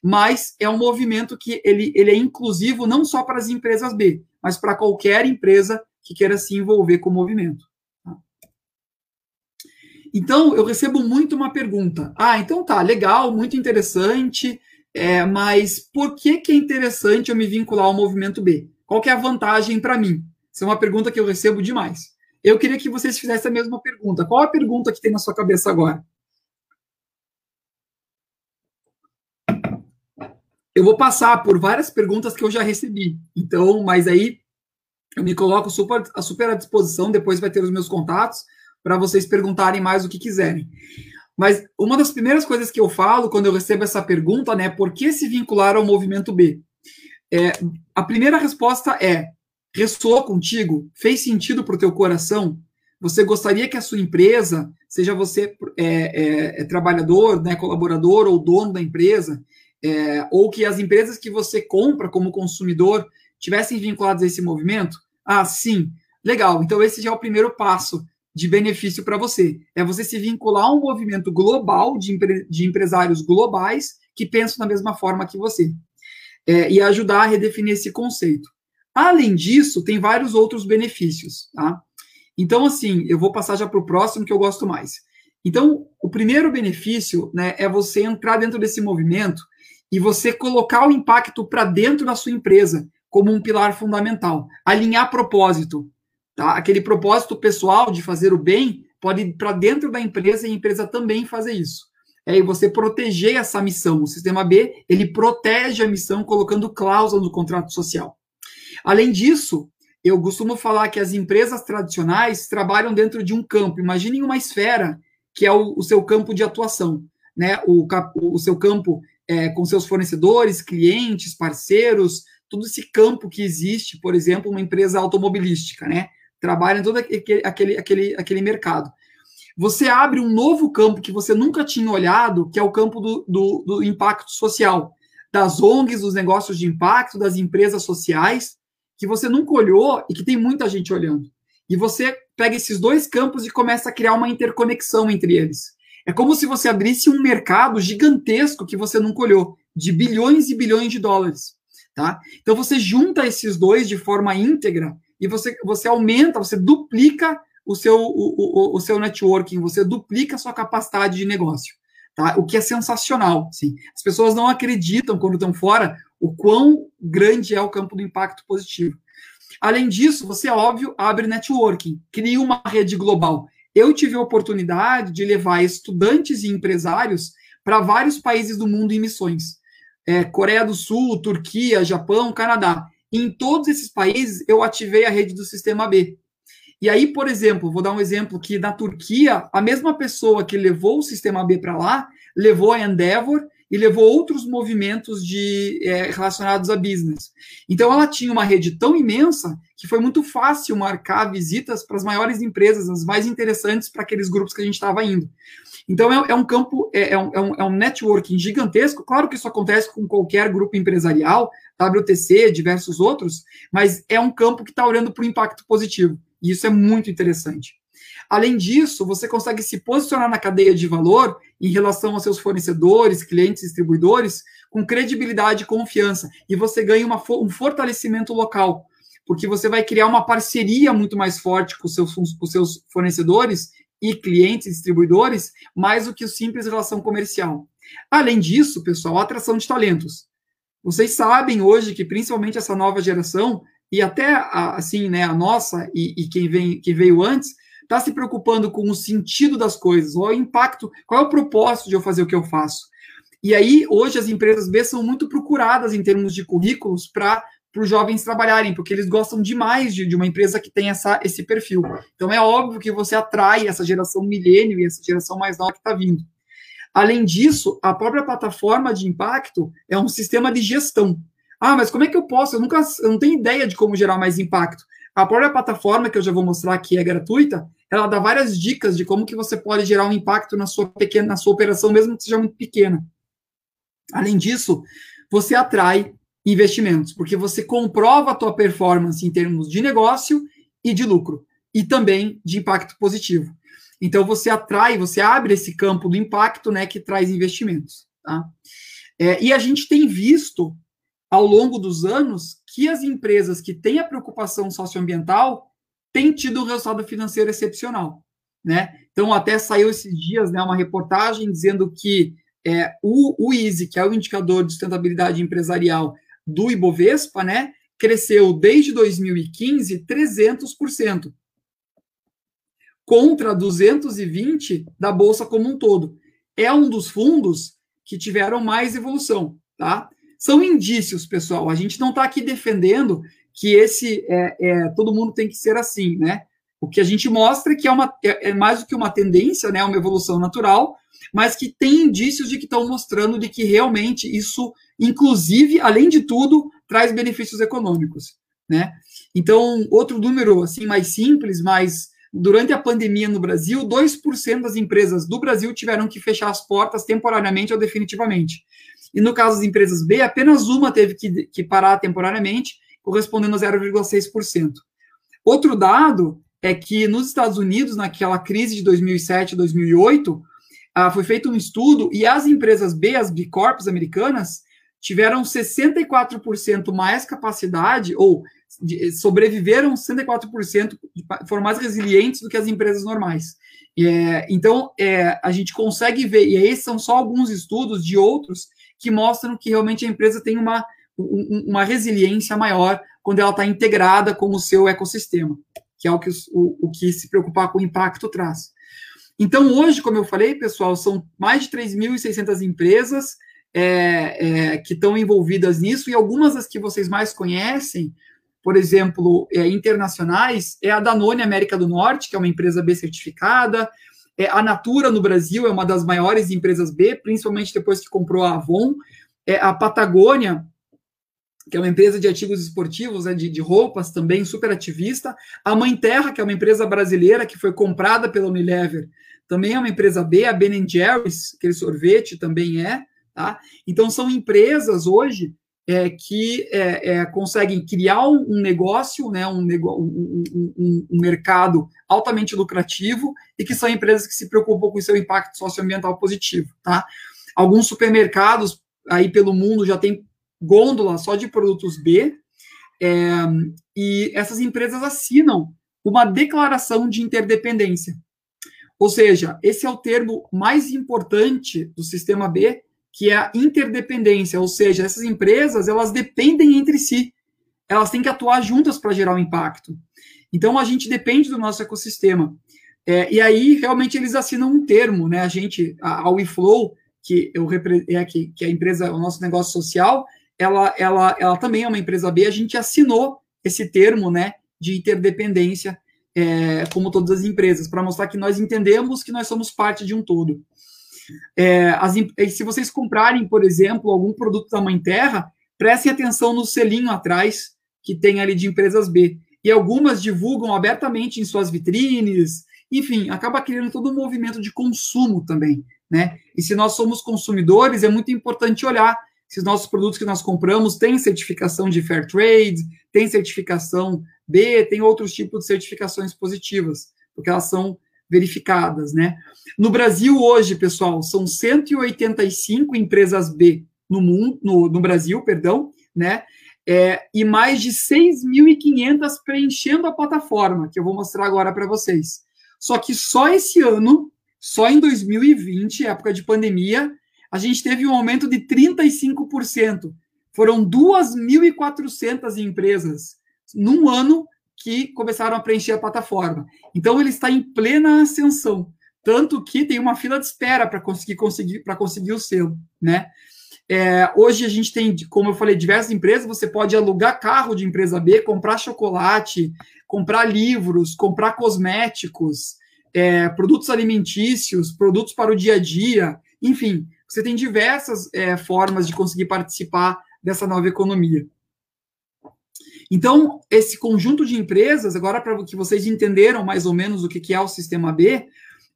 Speaker 2: Mas é um movimento que ele, ele é inclusivo não só para as empresas B, mas para qualquer empresa que queira se envolver com o movimento. Tá? Então, eu recebo muito uma pergunta. Ah, então tá, legal, muito interessante. É, mas por que, que é interessante eu me vincular ao movimento B? Qual que é a vantagem para mim? Essa é uma pergunta que eu recebo demais. Eu queria que vocês fizessem a mesma pergunta. Qual a pergunta que tem na sua cabeça agora? Eu vou passar por várias perguntas que eu já recebi. Então, mas aí eu me coloco super, super à disposição. Depois vai ter os meus contatos para vocês perguntarem mais o que quiserem. Mas uma das primeiras coisas que eu falo quando eu recebo essa pergunta, né, por que se vincular ao movimento B? É, a primeira resposta é: ressoou contigo? Fez sentido para o teu coração? Você gostaria que a sua empresa, seja você é, é, é trabalhador, né, colaborador ou dono da empresa, é, ou que as empresas que você compra como consumidor tivessem vinculadas a esse movimento? Ah, sim. Legal. Então esse já é o primeiro passo de benefício para você. É você se vincular a um movimento global de, empre de empresários globais que pensam da mesma forma que você. É, e ajudar a redefinir esse conceito. Além disso, tem vários outros benefícios, tá? Então, assim, eu vou passar já para o próximo que eu gosto mais. Então, o primeiro benefício né, é você entrar dentro desse movimento e você colocar o impacto para dentro da sua empresa como um pilar fundamental. Alinhar propósito. Tá? Aquele propósito pessoal de fazer o bem pode ir para dentro da empresa e a empresa também fazer isso. É você proteger essa missão. O sistema B, ele protege a missão colocando cláusula no contrato social. Além disso, eu costumo falar que as empresas tradicionais trabalham dentro de um campo. Imaginem uma esfera que é o, o seu campo de atuação, né? O, o seu campo é, com seus fornecedores, clientes, parceiros, todo esse campo que existe, por exemplo, uma empresa automobilística, né? Trabalha em todo aquele, aquele, aquele, aquele mercado. Você abre um novo campo que você nunca tinha olhado, que é o campo do, do, do impacto social, das ONGs, dos negócios de impacto, das empresas sociais, que você nunca olhou e que tem muita gente olhando. E você pega esses dois campos e começa a criar uma interconexão entre eles. É como se você abrisse um mercado gigantesco que você nunca olhou, de bilhões e bilhões de dólares. Tá? Então você junta esses dois de forma íntegra e você, você aumenta, você duplica o seu, o, o, o seu networking, você duplica a sua capacidade de negócio. Tá? O que é sensacional. Sim. As pessoas não acreditam, quando estão fora, o quão grande é o campo do impacto positivo. Além disso, você, óbvio, abre networking, cria uma rede global. Eu tive a oportunidade de levar estudantes e empresários para vários países do mundo em missões é, Coreia do Sul, Turquia, Japão, Canadá. Em todos esses países, eu ativei a rede do Sistema B. E aí, por exemplo, vou dar um exemplo que na Turquia, a mesma pessoa que levou o Sistema B para lá, levou a Endeavor e levou outros movimentos de, é, relacionados a business. Então, ela tinha uma rede tão imensa que foi muito fácil marcar visitas para as maiores empresas, as mais interessantes para aqueles grupos que a gente estava indo. Então, é, é um campo, é, é, um, é, um, é um networking gigantesco. Claro que isso acontece com qualquer grupo empresarial, WTC, diversos outros, mas é um campo que está olhando para o impacto positivo. E isso é muito interessante. Além disso, você consegue se posicionar na cadeia de valor em relação aos seus fornecedores, clientes, distribuidores, com credibilidade e confiança. E você ganha uma, um fortalecimento local, porque você vai criar uma parceria muito mais forte com, seus, com os seus fornecedores e clientes, distribuidores, mais do que o simples relação comercial. Além disso, pessoal, atração de talentos. Vocês sabem hoje que principalmente essa nova geração e até a, assim, né, a nossa e, e quem vem que veio antes está se preocupando com o sentido das coisas, qual é o impacto, qual é o propósito de eu fazer o que eu faço. E aí, hoje, as empresas B são muito procuradas em termos de currículos para para os jovens trabalharem, porque eles gostam demais de, de, uma empresa que tem essa, esse perfil. Então é óbvio que você atrai essa geração milênio e essa geração mais nova que está vindo. Além disso, a própria plataforma de impacto é um sistema de gestão. Ah, mas como é que eu posso? Eu nunca eu não tenho ideia de como gerar mais impacto. A própria plataforma, que eu já vou mostrar que é gratuita, ela dá várias dicas de como que você pode gerar um impacto na sua pequena, na sua operação, mesmo que seja muito pequena. Além disso, você atrai investimentos, porque você comprova a tua performance em termos de negócio e de lucro, e também de impacto positivo. Então você atrai, você abre esse campo do impacto, né, que traz investimentos. Tá? É, e a gente tem visto ao longo dos anos que as empresas que têm a preocupação socioambiental têm tido um resultado financeiro excepcional, né? Então até saiu esses dias, né, uma reportagem dizendo que é, o, o EASY, que é o indicador de sustentabilidade empresarial, do Ibovespa, né, cresceu desde 2015 300%, contra 220 da bolsa como um todo. É um dos fundos que tiveram mais evolução, tá? São indícios, pessoal. A gente não está aqui defendendo que esse é, é, todo mundo tem que ser assim, né? O que a gente mostra é que é, uma, é, é mais do que uma tendência, né? Uma evolução natural, mas que tem indícios de que estão mostrando de que realmente isso inclusive, além de tudo, traz benefícios econômicos, né? Então, outro número assim mais simples, mas durante a pandemia no Brasil, 2% das empresas do Brasil tiveram que fechar as portas temporariamente ou definitivamente. E no caso das empresas B, apenas uma teve que, que parar temporariamente, correspondendo a 0,6%. Outro dado é que nos Estados Unidos, naquela crise de 2007 2008, ah, foi feito um estudo e as empresas B, as B Corps americanas, tiveram 64% mais capacidade, ou de, sobreviveram 64%, foram mais resilientes do que as empresas normais. É, então, é, a gente consegue ver, e esses são só alguns estudos de outros que mostram que realmente a empresa tem uma, uma resiliência maior quando ela está integrada com o seu ecossistema, que é o que, o, o que se preocupar com o impacto traz. Então, hoje, como eu falei, pessoal, são mais de 3.600 empresas, é, é, que estão envolvidas nisso, e algumas das que vocês mais conhecem, por exemplo, é, internacionais, é a Danone América do Norte, que é uma empresa B certificada, é, a Natura no Brasil é uma das maiores empresas B, principalmente depois que comprou a Avon, é, a Patagônia, que é uma empresa de artigos esportivos, né, de, de, roupas também, super ativista. A Mãe Terra, que é uma empresa brasileira que foi comprada pela Unilever, também é uma empresa B. A Ben Jerry's, aquele sorvete, também é. Tá? Então, são empresas hoje é, que é, é, conseguem criar um, negócio, né, um, um, um, um, mercado altamente lucrativo e que são empresas que se preocupam com o seu impacto socioambiental positivo. Tá? Alguns supermercados aí pelo mundo já têm gôndola só de produtos B é, e essas empresas assinam uma declaração de interdependência. Ou seja, esse é o termo mais importante do sistema B que é a interdependência, ou seja, essas empresas elas dependem entre si, elas têm que atuar juntas para gerar um impacto. Então a gente depende do nosso ecossistema. É, e aí realmente eles assinam um termo, né? A gente, a, WeFlow, que eu é que, que a empresa, o nosso negócio social, ela, ela, ela também é uma empresa B. A gente assinou esse termo, né, de interdependência, é, como todas as empresas, para mostrar que nós entendemos que nós somos parte de um todo. É, as, se vocês comprarem, por exemplo, algum produto da Mãe Terra, prestem atenção no selinho atrás que tem ali de empresas B. E algumas divulgam abertamente em suas vitrines, enfim, acaba criando todo um movimento de consumo também, né? E se nós somos consumidores, é muito importante olhar se os nossos produtos que nós compramos têm certificação de Fair Trade, tem certificação B, tem outros tipos de certificações positivas, porque elas são verificadas, né? No Brasil hoje, pessoal, são 185 empresas B no mundo, no, no Brasil, perdão, né? É, e mais de 6.500 preenchendo a plataforma, que eu vou mostrar agora para vocês. Só que só esse ano, só em 2020, época de pandemia, a gente teve um aumento de 35%. Foram 2.400 empresas num ano que começaram a preencher a plataforma. Então ele está em plena ascensão, tanto que tem uma fila de espera para conseguir conseguir para conseguir o selo, né? É, hoje a gente tem, como eu falei, diversas empresas. Você pode alugar carro de empresa B, comprar chocolate, comprar livros, comprar cosméticos, é, produtos alimentícios, produtos para o dia a dia. Enfim, você tem diversas é, formas de conseguir participar dessa nova economia. Então, esse conjunto de empresas, agora para que vocês entenderam mais ou menos o que é o sistema B,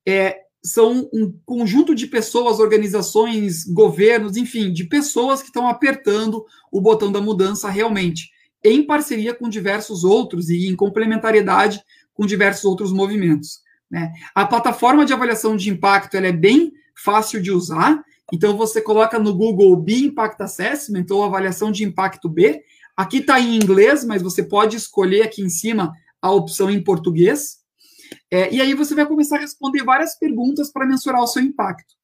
Speaker 2: é, são um conjunto de pessoas, organizações, governos, enfim, de pessoas que estão apertando o botão da mudança realmente, em parceria com diversos outros e em complementariedade com diversos outros movimentos. Né? A plataforma de avaliação de impacto ela é bem fácil de usar, então você coloca no Google B Impact Assessment ou avaliação de impacto B, Aqui está em inglês, mas você pode escolher aqui em cima a opção em português. É, e aí você vai começar a responder várias perguntas para mensurar o seu impacto.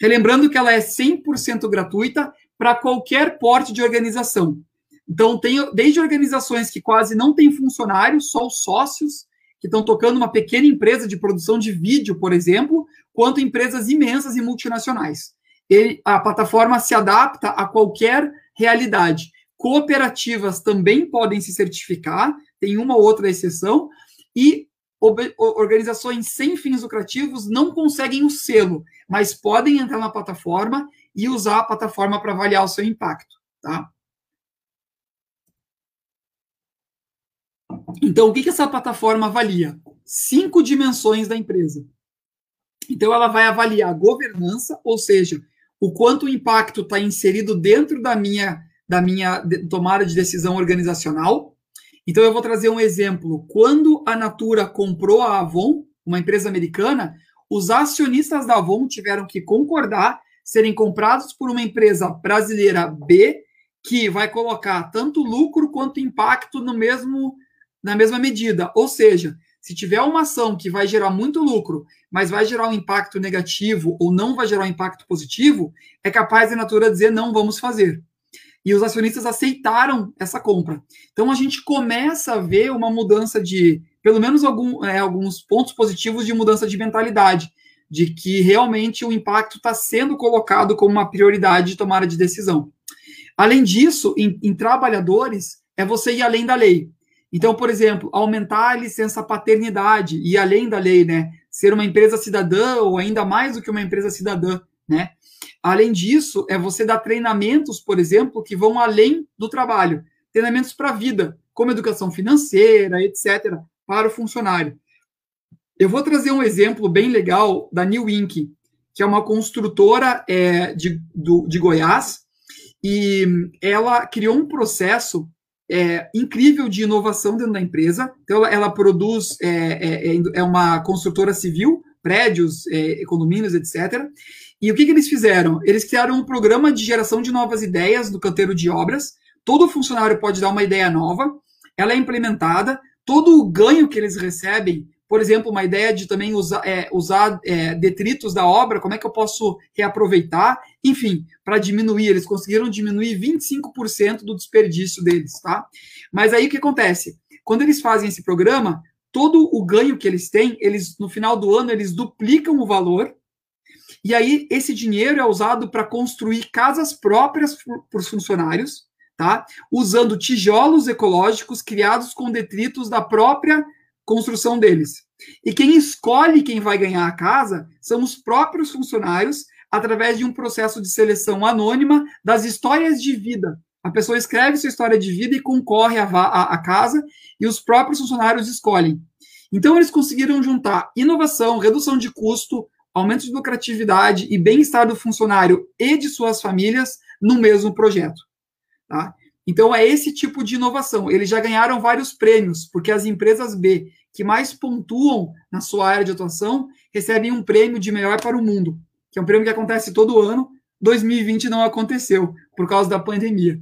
Speaker 2: Relembrando que ela é 100% gratuita para qualquer porte de organização. Então, tem desde organizações que quase não têm funcionários, só os sócios, que estão tocando uma pequena empresa de produção de vídeo, por exemplo, quanto empresas imensas e multinacionais. Ele, a plataforma se adapta a qualquer realidade. Cooperativas também podem se certificar, tem uma ou outra exceção, e organizações sem fins lucrativos não conseguem o selo, mas podem entrar na plataforma e usar a plataforma para avaliar o seu impacto, tá? Então, o que, que essa plataforma avalia? Cinco dimensões da empresa. Então, ela vai avaliar governança, ou seja, o quanto o impacto está inserido dentro da minha da minha tomada de decisão organizacional. Então, eu vou trazer um exemplo. Quando a Natura comprou a Avon, uma empresa americana, os acionistas da Avon tiveram que concordar serem comprados por uma empresa brasileira B, que vai colocar tanto lucro quanto impacto no mesmo na mesma medida. Ou seja, se tiver uma ação que vai gerar muito lucro, mas vai gerar um impacto negativo ou não vai gerar um impacto positivo, é capaz a Natura dizer não vamos fazer e os acionistas aceitaram essa compra. Então a gente começa a ver uma mudança de, pelo menos algum, é, alguns pontos positivos de mudança de mentalidade, de que realmente o impacto está sendo colocado como uma prioridade de tomada de decisão. Além disso, em, em trabalhadores, é você ir além da lei. Então, por exemplo, aumentar a licença paternidade e além da lei, né? Ser uma empresa cidadã ou ainda mais do que uma empresa cidadã, né? Além disso, é você dar treinamentos, por exemplo, que vão além do trabalho, treinamentos para a vida, como educação financeira, etc., para o funcionário. Eu vou trazer um exemplo bem legal da New Inc., que é uma construtora é, de, do, de Goiás, e ela criou um processo é, incrível de inovação dentro da empresa. Então, ela, ela produz, é, é, é, é uma construtora civil, prédios, é, condomínios, etc. E o que, que eles fizeram? Eles criaram um programa de geração de novas ideias no canteiro de obras. Todo funcionário pode dar uma ideia nova, ela é implementada, todo o ganho que eles recebem por exemplo, uma ideia de também usar, é, usar é, detritos da obra, como é que eu posso reaproveitar, enfim, para diminuir, eles conseguiram diminuir 25% do desperdício deles, tá? Mas aí o que acontece? Quando eles fazem esse programa, todo o ganho que eles têm, eles no final do ano eles duplicam o valor, e aí esse dinheiro é usado para construir casas próprias para os funcionários, tá? Usando tijolos ecológicos criados com detritos da própria construção deles. E quem escolhe quem vai ganhar a casa são os próprios funcionários, através de um processo de seleção anônima das histórias de vida. A pessoa escreve sua história de vida e concorre à, à, à casa, e os próprios funcionários escolhem. Então, eles conseguiram juntar inovação, redução de custo, aumento de lucratividade e bem-estar do funcionário e de suas famílias no mesmo projeto. Tá? Então, é esse tipo de inovação. Eles já ganharam vários prêmios, porque as empresas B que mais pontuam na sua área de atuação recebem um prêmio de melhor para o mundo, que é um prêmio que acontece todo ano. 2020 não aconteceu, por causa da pandemia.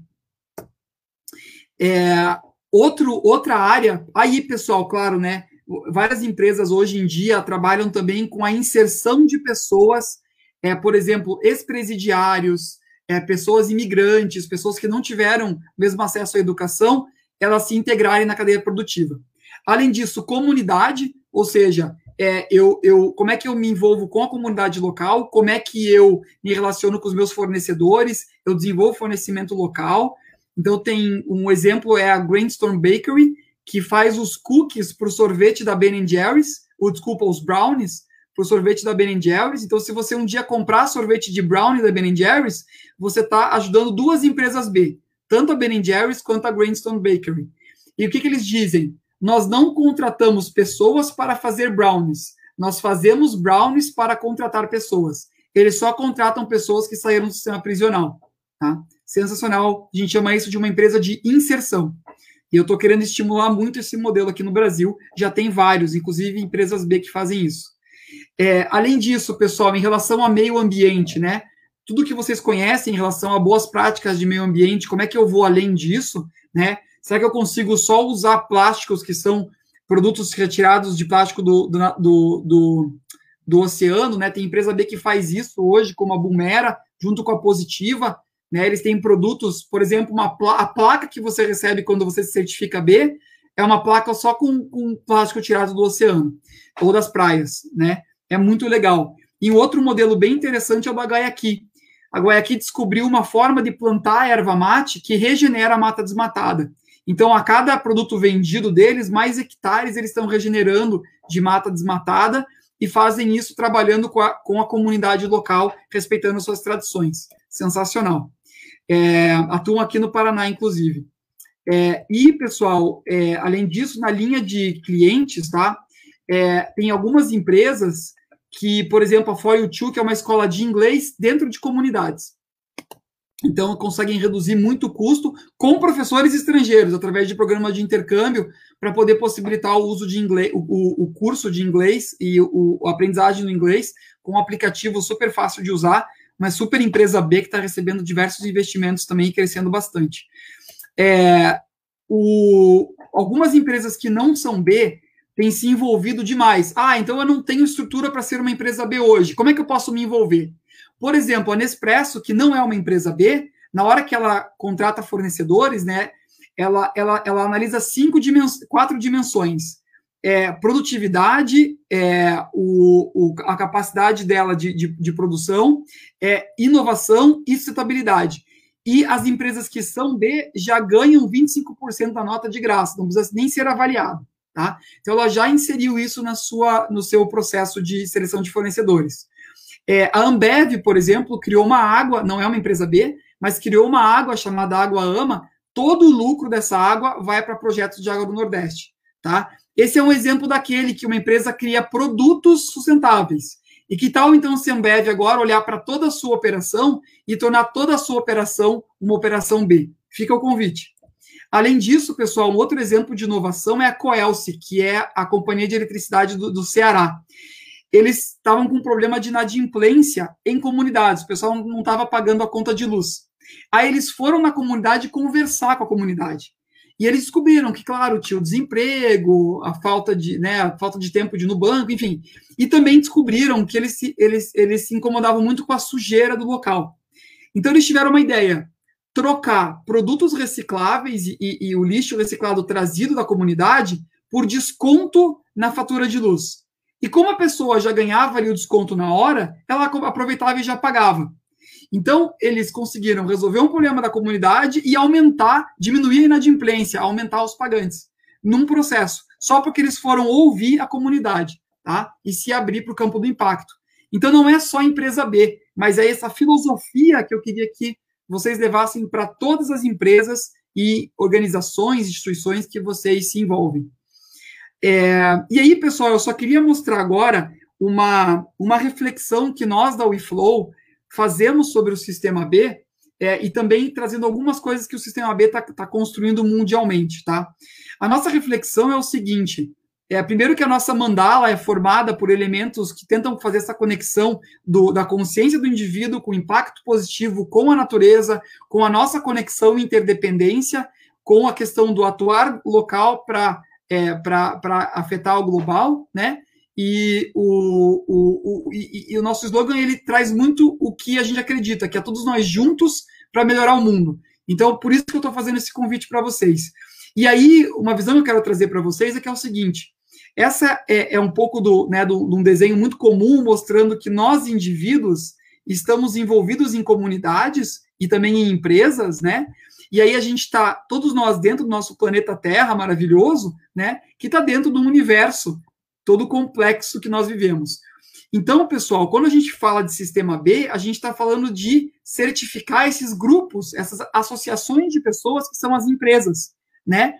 Speaker 2: É, outro, outra área, aí, pessoal, claro, né? Várias empresas hoje em dia trabalham também com a inserção de pessoas, é, por exemplo, ex-presidiários, é, pessoas imigrantes, pessoas que não tiveram mesmo acesso à educação, elas se integrarem na cadeia produtiva. Além disso, comunidade, ou seja, é, eu, eu, como é que eu me envolvo com a comunidade local, como é que eu me relaciono com os meus fornecedores, eu desenvolvo fornecimento local. Então, tem um exemplo, é a Grainstorm Bakery, que faz os cookies para o sorvete da Ben Jerry's, ou desculpa, os brownies, para o sorvete da Ben Jerry's. Então, se você um dia comprar sorvete de brownie da Ben Jerry's, você está ajudando duas empresas B, tanto a Ben Jerry's quanto a Grandstone Bakery. E o que, que eles dizem? Nós não contratamos pessoas para fazer brownies. Nós fazemos brownies para contratar pessoas. Eles só contratam pessoas que saíram do sistema prisional. Tá? Sensacional. A gente chama isso de uma empresa de inserção. E eu estou querendo estimular muito esse modelo aqui no Brasil. Já tem vários, inclusive empresas B que fazem isso. É, além disso, pessoal, em relação ao meio ambiente, né? Tudo que vocês conhecem em relação a boas práticas de meio ambiente, como é que eu vou além disso, né? Será que eu consigo só usar plásticos que são produtos retirados de plástico do, do, do, do, do oceano, né? Tem empresa B que faz isso hoje, como a Bumera, junto com a Positiva, né? Eles têm produtos, por exemplo, uma a placa que você recebe quando você se certifica B é uma placa só com, com plástico tirado do oceano ou das praias, né? É muito legal. E outro modelo bem interessante é o da Guayaqui. A Guayaqui descobriu uma forma de plantar erva mate que regenera a mata desmatada. Então, a cada produto vendido deles, mais hectares eles estão regenerando de mata desmatada e fazem isso trabalhando com a, com a comunidade local, respeitando suas tradições. Sensacional. É, atuam aqui no Paraná, inclusive. É, e, pessoal, é, além disso, na linha de clientes, tá? É, tem algumas empresas que, por exemplo, a For You que é uma escola de inglês dentro de comunidades. Então, conseguem reduzir muito o custo com professores estrangeiros, através de programas de intercâmbio, para poder possibilitar o uso de inglês, o, o curso de inglês e o, o aprendizagem do inglês, com um aplicativo super fácil de usar, mas super empresa B que está recebendo diversos investimentos também e crescendo bastante. É, o, algumas empresas que não são B tem se envolvido demais. Ah, então eu não tenho estrutura para ser uma empresa B hoje. Como é que eu posso me envolver? Por exemplo, a Nespresso, que não é uma empresa B, na hora que ela contrata fornecedores, né, ela, ela, ela analisa cinco dimens quatro dimensões. É, produtividade, é, o, o, a capacidade dela de, de, de produção, é, inovação e sustentabilidade. E as empresas que são B já ganham 25% da nota de graça, não precisa nem ser avaliado. Tá? Então, ela já inseriu isso na sua, no seu processo de seleção de fornecedores. É, a Ambev, por exemplo, criou uma água, não é uma empresa B, mas criou uma água chamada Água Ama. Todo o lucro dessa água vai para projetos de água do Nordeste. Tá? Esse é um exemplo daquele que uma empresa cria produtos sustentáveis. E que tal então se a Ambev agora olhar para toda a sua operação e tornar toda a sua operação uma operação B? Fica o convite. Além disso, pessoal, um outro exemplo de inovação é a Coelce, que é a companhia de eletricidade do, do Ceará. Eles estavam com um problema de inadimplência em comunidades, o pessoal não estava pagando a conta de luz. Aí eles foram na comunidade conversar com a comunidade. E eles descobriram que, claro, tinha o desemprego, a falta de, né, a falta de tempo de ir no banco, enfim. E também descobriram que eles, eles, eles se incomodavam muito com a sujeira do local. Então eles tiveram uma ideia: trocar produtos recicláveis e, e, e o lixo reciclado trazido da comunidade por desconto na fatura de luz. E como a pessoa já ganhava ali o desconto na hora, ela aproveitava e já pagava. Então, eles conseguiram resolver um problema da comunidade e aumentar, diminuir a inadimplência, aumentar os pagantes, num processo, só porque eles foram ouvir a comunidade, tá? E se abrir para o campo do impacto. Então, não é só a empresa B, mas é essa filosofia que eu queria que vocês levassem para todas as empresas e organizações, instituições que vocês se envolvem. É, e aí, pessoal, eu só queria mostrar agora uma, uma reflexão que nós da WeFlow fazemos sobre o sistema B é, e também trazendo algumas coisas que o sistema B está tá construindo mundialmente, tá? A nossa reflexão é o seguinte: é, primeiro que a nossa mandala é formada por elementos que tentam fazer essa conexão do, da consciência do indivíduo com impacto positivo com a natureza, com a nossa conexão e interdependência, com a questão do atuar local para é, afetar o global, né? E o, o, o, e, e o nosso slogan ele traz muito o que a gente acredita, que é todos nós juntos para melhorar o mundo. Então, por isso que eu estou fazendo esse convite para vocês. E aí, uma visão que eu quero trazer para vocês é que é o seguinte: essa é, é um pouco do, né, do, de um desenho muito comum mostrando que nós, indivíduos, estamos envolvidos em comunidades e também em empresas, né? E aí a gente está, todos nós dentro do nosso planeta Terra maravilhoso, né? Que está dentro do universo todo complexo que nós vivemos. Então, pessoal, quando a gente fala de sistema B, a gente está falando de certificar esses grupos, essas associações de pessoas que são as empresas, né?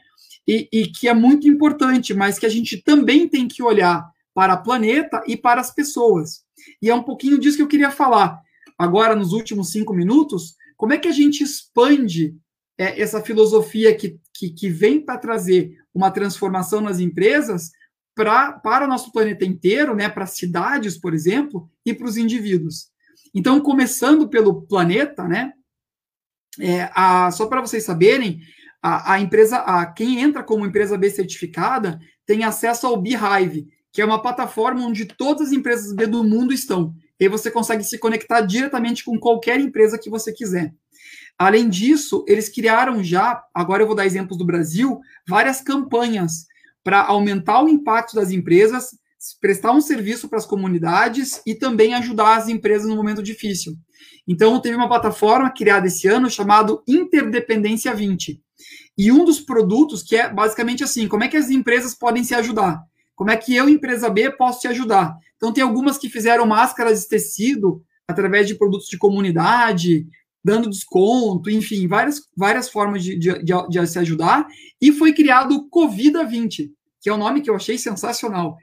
Speaker 2: E, e que é muito importante, mas que a gente também tem que olhar para o planeta e para as pessoas. E é um pouquinho disso que eu queria falar agora nos últimos cinco minutos. Como é que a gente expande é, essa filosofia que, que, que vem para trazer uma transformação nas empresas pra, para o nosso planeta inteiro, né, para cidades, por exemplo, e para os indivíduos. Então, começando pelo planeta, né, é, a, só para vocês saberem, a, a, empresa, a, quem entra como empresa B certificada tem acesso ao Beehive, que é uma plataforma onde todas as empresas B do mundo estão. E você consegue se conectar diretamente com qualquer empresa que você quiser. Além disso, eles criaram já, agora eu vou dar exemplos do Brasil, várias campanhas para aumentar o impacto das empresas, prestar um serviço para as comunidades e também ajudar as empresas no momento difícil. Então, teve uma plataforma criada esse ano chamado Interdependência 20. E um dos produtos que é basicamente assim, como é que as empresas podem se ajudar? Como é que eu, empresa B, posso te ajudar? Então, tem algumas que fizeram máscaras de tecido através de produtos de comunidade, dando desconto, enfim, várias, várias formas de, de, de, de se ajudar. E foi criado o Covida 20, que é um nome que eu achei sensacional,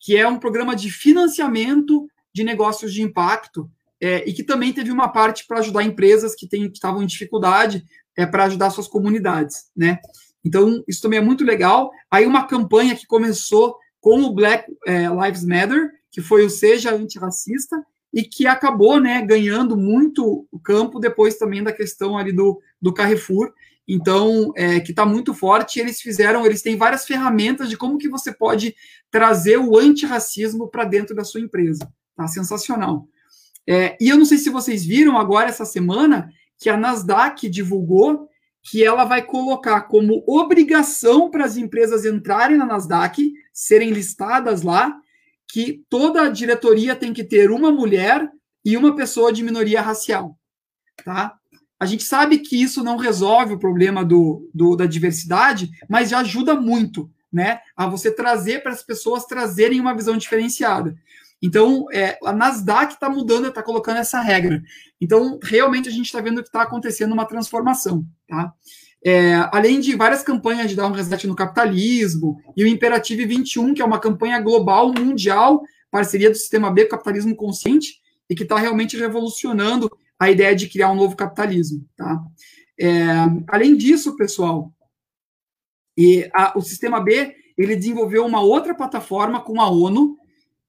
Speaker 2: que é um programa de financiamento de negócios de impacto é, e que também teve uma parte para ajudar empresas que, que estavam em dificuldade é, para ajudar suas comunidades, né? Então, isso também é muito legal. Aí, uma campanha que começou com o Black é, Lives Matter, que foi o Seja Antirracista, e que acabou né, ganhando muito campo depois também da questão ali do, do Carrefour, então, é, que está muito forte, eles fizeram, eles têm várias ferramentas de como que você pode trazer o antirracismo para dentro da sua empresa, tá? Sensacional. É, e eu não sei se vocês viram agora, essa semana, que a Nasdaq divulgou que ela vai colocar como obrigação para as empresas entrarem na Nasdaq, serem listadas lá, que toda a diretoria tem que ter uma mulher e uma pessoa de minoria racial, tá? A gente sabe que isso não resolve o problema do, do da diversidade, mas já ajuda muito, né? A você trazer para as pessoas trazerem uma visão diferenciada. Então, é, a Nasdaq está mudando, está colocando essa regra. Então, realmente a gente está vendo que está acontecendo uma transformação, tá? É, além de várias campanhas de dar um reset no capitalismo, e o Imperative 21, que é uma campanha global, mundial, parceria do Sistema B, Capitalismo Consciente, e que está realmente revolucionando a ideia de criar um novo capitalismo. Tá? É, além disso, pessoal, e a, o Sistema B ele desenvolveu uma outra plataforma com a ONU,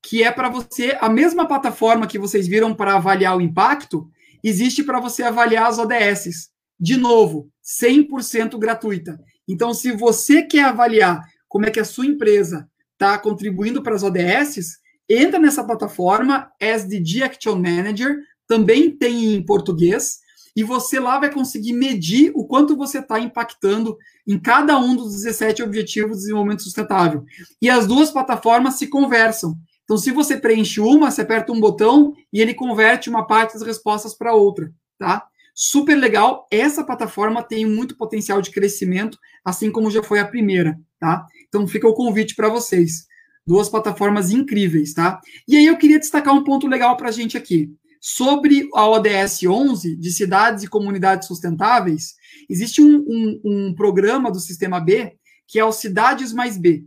Speaker 2: que é para você, a mesma plataforma que vocês viram para avaliar o impacto, existe para você avaliar as ODSs. De novo, 100% gratuita. Então, se você quer avaliar como é que a sua empresa está contribuindo para as ODSs, entra nessa plataforma, SDG Action Manager, também tem em português, e você lá vai conseguir medir o quanto você está impactando em cada um dos 17 Objetivos de Desenvolvimento Sustentável. E as duas plataformas se conversam. Então, se você preenche uma, você aperta um botão e ele converte uma parte das respostas para outra, tá? Super legal. Essa plataforma tem muito potencial de crescimento, assim como já foi a primeira, tá? Então, fica o convite para vocês. Duas plataformas incríveis, tá? E aí eu queria destacar um ponto legal para a gente aqui. Sobre a ODS 11, de cidades e comunidades sustentáveis, existe um, um, um programa do Sistema B, que é o Cidades Mais B.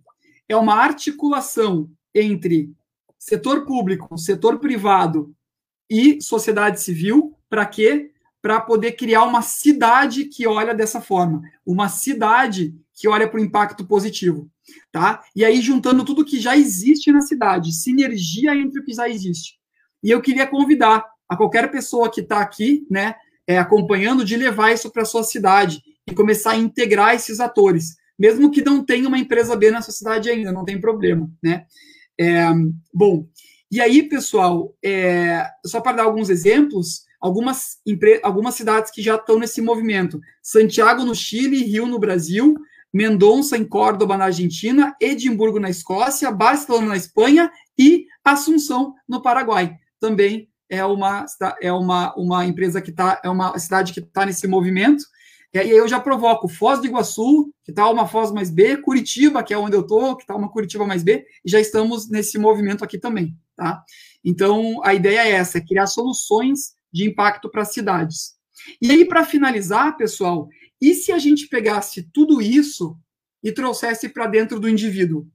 Speaker 2: É uma articulação entre setor público, setor privado e sociedade civil, para quê? Para poder criar uma cidade que olha dessa forma, uma cidade que olha para o impacto positivo, tá? E aí juntando tudo que já existe na cidade, sinergia entre o que já existe. E eu queria convidar a qualquer pessoa que está aqui, né, é, acompanhando, de levar isso para a sua cidade e começar a integrar esses atores, mesmo que não tenha uma empresa B na sua cidade ainda, não tem problema, né? É, bom, e aí, pessoal, é, só para dar alguns exemplos, algumas, algumas cidades que já estão nesse movimento: Santiago no Chile, Rio no Brasil, Mendonça em Córdoba na Argentina, Edimburgo na Escócia, Barcelona na Espanha e Assunção no Paraguai também é uma, é uma, uma empresa que está, é uma cidade que está nesse movimento. E aí eu já provoco Foz do Iguaçu, que está uma Foz mais B, Curitiba, que é onde eu estou, que está uma Curitiba mais B, e já estamos nesse movimento aqui também, tá? Então, a ideia é essa, é criar soluções de impacto para as cidades. E aí, para finalizar, pessoal, e se a gente pegasse tudo isso e trouxesse para dentro do indivíduo?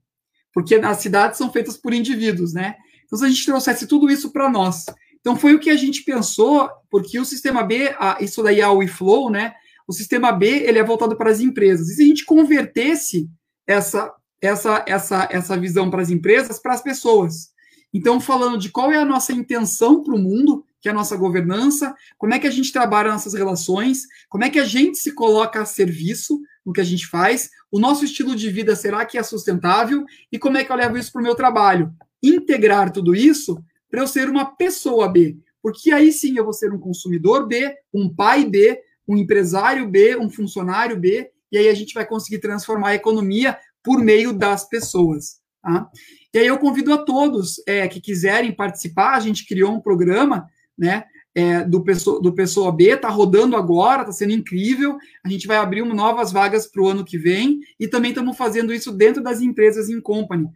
Speaker 2: Porque as cidades são feitas por indivíduos, né? Então, se a gente trouxesse tudo isso para nós. Então, foi o que a gente pensou, porque o sistema B, a, isso daí é o WeFlow, né? O sistema B, ele é voltado para as empresas. E se a gente convertesse essa, essa, essa, essa visão para as empresas, para as pessoas? Então, falando de qual é a nossa intenção para o mundo, que é a nossa governança, como é que a gente trabalha nossas relações, como é que a gente se coloca a serviço no que a gente faz, o nosso estilo de vida será que é sustentável e como é que eu levo isso para o meu trabalho integrar tudo isso para eu ser uma pessoa B. Porque aí sim eu vou ser um consumidor B, um pai B, um empresário B, um funcionário B, e aí a gente vai conseguir transformar a economia por meio das pessoas. Tá? E aí eu convido a todos é, que quiserem participar, a gente criou um programa, né, é, do, pessoa, do Pessoa B, está rodando agora, está sendo incrível. A gente vai abrir novas vagas para o ano que vem e também estamos fazendo isso dentro das empresas em company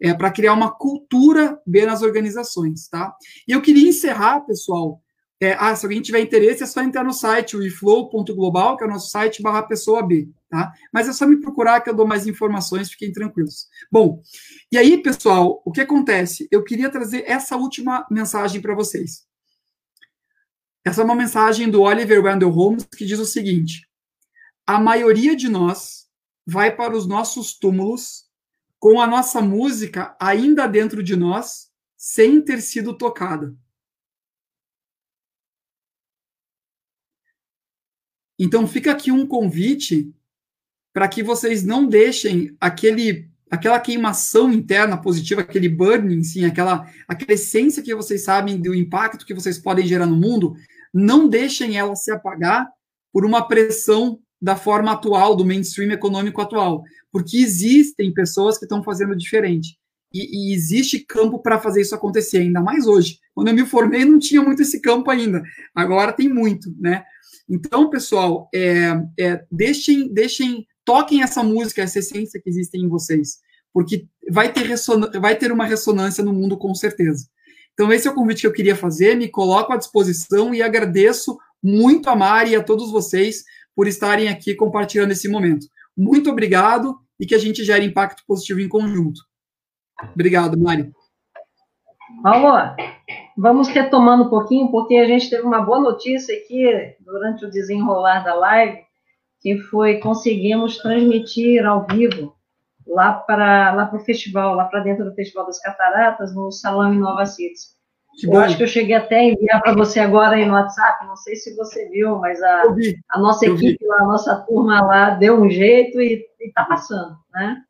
Speaker 2: é, para criar uma cultura B nas organizações, tá? E eu queria encerrar, pessoal. É, ah, se alguém tiver interesse, é só entrar no site, o iflow.global, que é o nosso site, barra pessoa B, tá? Mas é só me procurar que eu dou mais informações, fiquem tranquilos. Bom, e aí, pessoal, o que acontece? Eu queria trazer essa última mensagem para vocês. Essa é uma mensagem do Oliver Wendell Holmes que diz o seguinte: a maioria de nós vai para os nossos túmulos com a nossa música ainda dentro de nós, sem ter sido tocada. Então fica aqui um convite para que vocês não deixem aquele aquela queimação interna positiva, aquele burning, sim, aquela aquela essência que vocês sabem do impacto que vocês podem gerar no mundo, não deixem ela se apagar por uma pressão da forma atual, do mainstream econômico atual, porque existem pessoas que estão fazendo diferente. E, e existe campo para fazer isso acontecer, ainda mais hoje. Quando eu me formei, não tinha muito esse campo ainda. Agora tem muito, né? Então, pessoal, é, é, deixem, deixem, toquem essa música, essa essência que existe em vocês, porque vai ter, vai ter uma ressonância no mundo com certeza. Então, esse é o convite que eu queria fazer, me coloco à disposição e agradeço muito a Mari e a todos vocês por estarem aqui compartilhando esse momento. Muito obrigado e que a gente gere impacto positivo em conjunto. Obrigado, Mari.
Speaker 1: Paulo, vamos retomando um pouquinho, porque a gente teve uma boa notícia aqui durante o desenrolar da live, que foi conseguimos transmitir ao vivo lá para lá o festival, lá para dentro do Festival das Cataratas, no Salão Inova Cities. Que eu acho que eu cheguei até a enviar para você agora aí no WhatsApp, não sei se você viu, mas a, a nossa equipe lá, a nossa turma lá deu um jeito e está passando, né?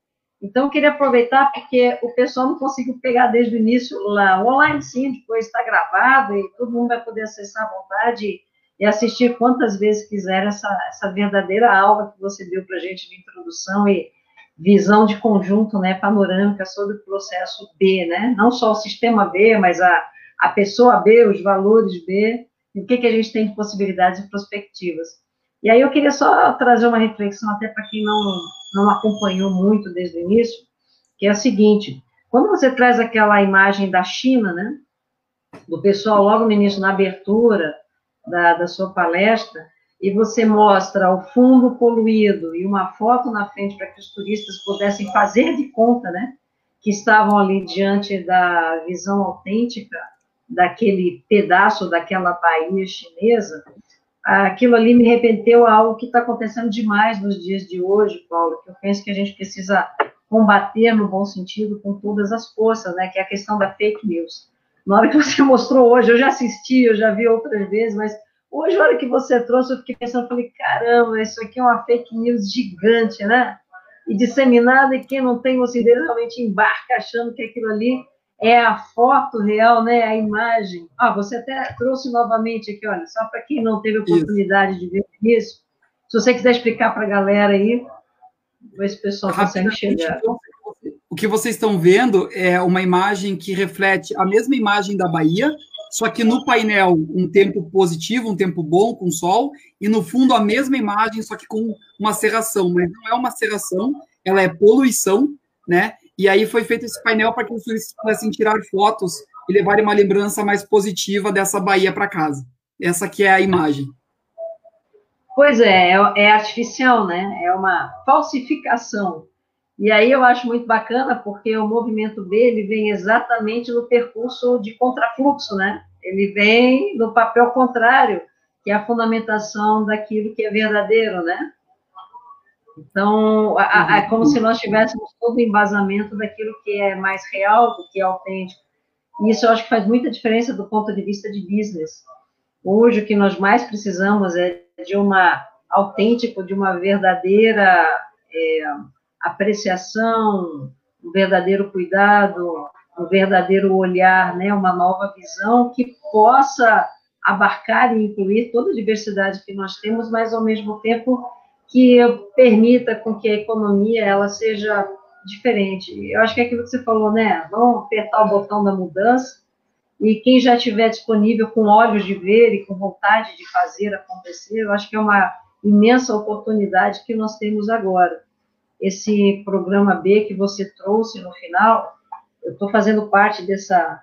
Speaker 1: Então, eu queria aproveitar porque o pessoal não conseguiu pegar desde o início lá. online, sim, depois está gravado e todo mundo vai poder acessar à vontade e assistir quantas vezes quiser essa, essa verdadeira aula que você deu para a gente de introdução e visão de conjunto, né, panorâmica sobre o processo B, né? Não só o sistema B, mas a, a pessoa B, os valores B, e o que, que a gente tem de possibilidades e perspectivas. E aí eu queria só trazer uma reflexão até para quem não, não acompanhou muito desde o início, que é a seguinte, quando você traz aquela imagem da China, né, do pessoal logo no início, na abertura da, da sua palestra, e você mostra o fundo poluído e uma foto na frente para que os turistas pudessem fazer de conta, né, que estavam ali diante da visão autêntica daquele pedaço daquela Bahia chinesa, aquilo ali me arrependeu a algo que está acontecendo demais nos dias de hoje, Paulo, que eu penso que a gente precisa combater no bom sentido com todas as forças, né, que é a questão da fake news. Na hora que você mostrou hoje, eu já assisti, eu já vi outras vezes, mas hoje, na hora que você trouxe, eu fiquei pensando, falei, caramba, isso aqui é uma fake news gigante, né? E disseminada, e quem não tem lucidez realmente embarca achando que aquilo ali é a foto real, né, a imagem. Ah, você até trouxe novamente aqui, olha, só para quem não teve oportunidade isso. de ver isso, se você quiser explicar para a galera aí, ver se o pessoal consegue chegar.
Speaker 2: O que vocês estão vendo é uma imagem que reflete a mesma imagem da Bahia, só que no painel um tempo positivo, um tempo bom com sol, e no fundo a mesma imagem, só que com uma serração, mas não é uma serração, ela é poluição, né? E aí foi feito esse painel para que os turistas pudessem tirar fotos e levarem uma lembrança mais positiva dessa Bahia para casa. Essa aqui é a imagem.
Speaker 1: Pois é, é, é artificial, né? É uma falsificação. E aí eu acho muito bacana porque o movimento dele vem exatamente no percurso de contrafluxo, né? Ele vem no papel contrário, que é a fundamentação daquilo que é verdadeiro, né? Então, é como se nós tivéssemos todo o embasamento daquilo que é mais real, do que é autêntico. E isso eu acho que faz muita diferença do ponto de vista de business. Hoje, o que nós mais precisamos é de uma autêntico, de uma verdadeira é, apreciação, um verdadeiro cuidado, um verdadeiro olhar, né, uma nova visão que possa abarcar e incluir toda a diversidade que nós temos, mas ao mesmo tempo que permita com que a economia ela seja diferente. Eu acho que é aquilo que você falou, né? Vamos apertar o botão da mudança e quem já estiver disponível com olhos de ver e com vontade de fazer acontecer, eu acho que é uma imensa oportunidade que nós temos agora. Esse programa B que você trouxe no final, eu estou fazendo parte dessa.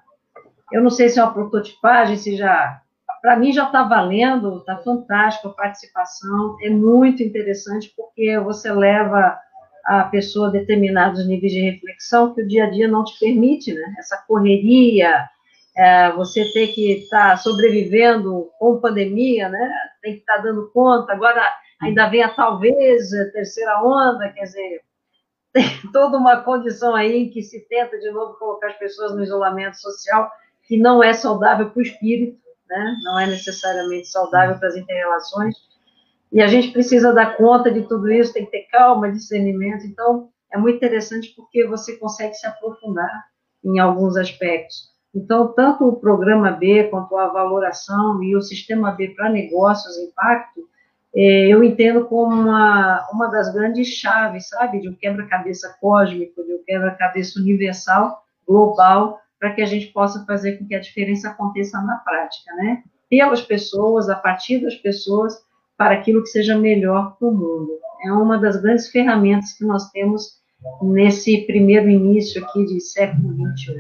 Speaker 1: Eu não sei se é uma prototipagem, se já para mim já está valendo, está fantástico a participação, é muito interessante porque você leva a pessoa a determinados níveis de reflexão que o dia a dia não te permite, né? Essa correria, é, você ter que estar tá sobrevivendo com pandemia, né? Tem que estar tá dando conta, agora ainda vem a talvez a terceira onda, quer dizer, tem toda uma condição aí que se tenta de novo colocar as pessoas no isolamento social, que não é saudável para o espírito, né? não é necessariamente saudável para as interrelações, e a gente precisa dar conta de tudo isso, tem que ter calma, discernimento, então é muito interessante porque você consegue se aprofundar em alguns aspectos. Então, tanto o programa B quanto a valoração e o sistema B para negócios, impacto, é, eu entendo como uma, uma das grandes chaves, sabe, de um quebra-cabeça cósmico, de um quebra-cabeça universal, global, para que a gente possa fazer com que a diferença aconteça na prática, né? Pelas pessoas, a partir das pessoas, para aquilo que seja melhor para o mundo. É uma das grandes ferramentas que nós temos nesse primeiro início aqui de século XXI.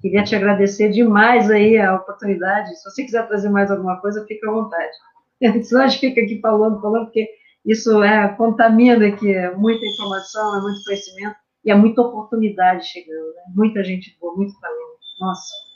Speaker 1: Queria te agradecer demais aí a oportunidade. Se você quiser trazer mais alguma coisa, fica à vontade. Senão a gente fica aqui falando, falando, porque isso é, contamina aqui, é muita informação, é muito conhecimento e é muita oportunidade chegando, né? Muita gente boa, muito talento. Nossa.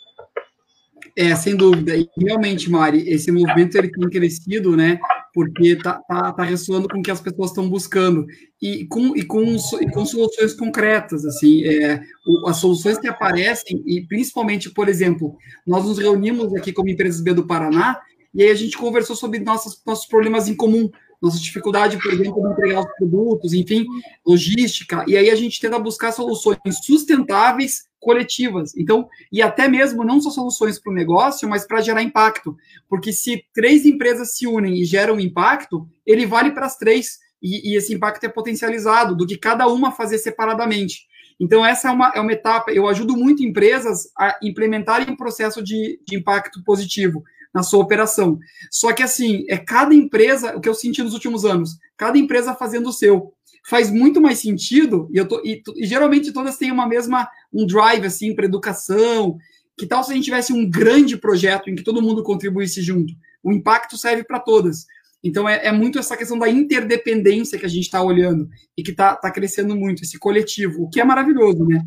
Speaker 2: É, sem dúvida. E realmente, Mari, esse movimento ele tem crescido, né? Porque tá, tá, tá ressoando com o que as pessoas estão buscando e com, e com, e com soluções concretas, assim, é, o, as soluções que aparecem e principalmente, por exemplo, nós nos reunimos aqui como Empresas B do Paraná e aí a gente conversou sobre nossos, nossos problemas em comum, nossa dificuldade, por exemplo, de entregar os produtos, enfim, logística, e aí a gente tenta buscar soluções sustentáveis coletivas. Então, e até mesmo não só soluções para o negócio, mas para gerar impacto. Porque se três empresas se unem e geram impacto, ele vale para as três. E, e, esse impacto é potencializado do que cada uma fazer separadamente. Então, essa é uma, é uma etapa. Eu ajudo muito empresas a implementarem um processo de, de impacto positivo na sua operação. Só que, assim, é cada empresa, o que eu senti nos últimos anos, cada empresa fazendo o seu faz muito mais sentido, e, eu tô, e, e geralmente todas têm uma mesma, um drive, assim, para educação, que tal se a gente tivesse um grande projeto em que todo mundo contribuísse junto? O impacto serve para todas. Então, é, é, muito essa questão da interdependência que a gente está olhando e que está tá crescendo muito, esse coletivo, o que é maravilhoso, né?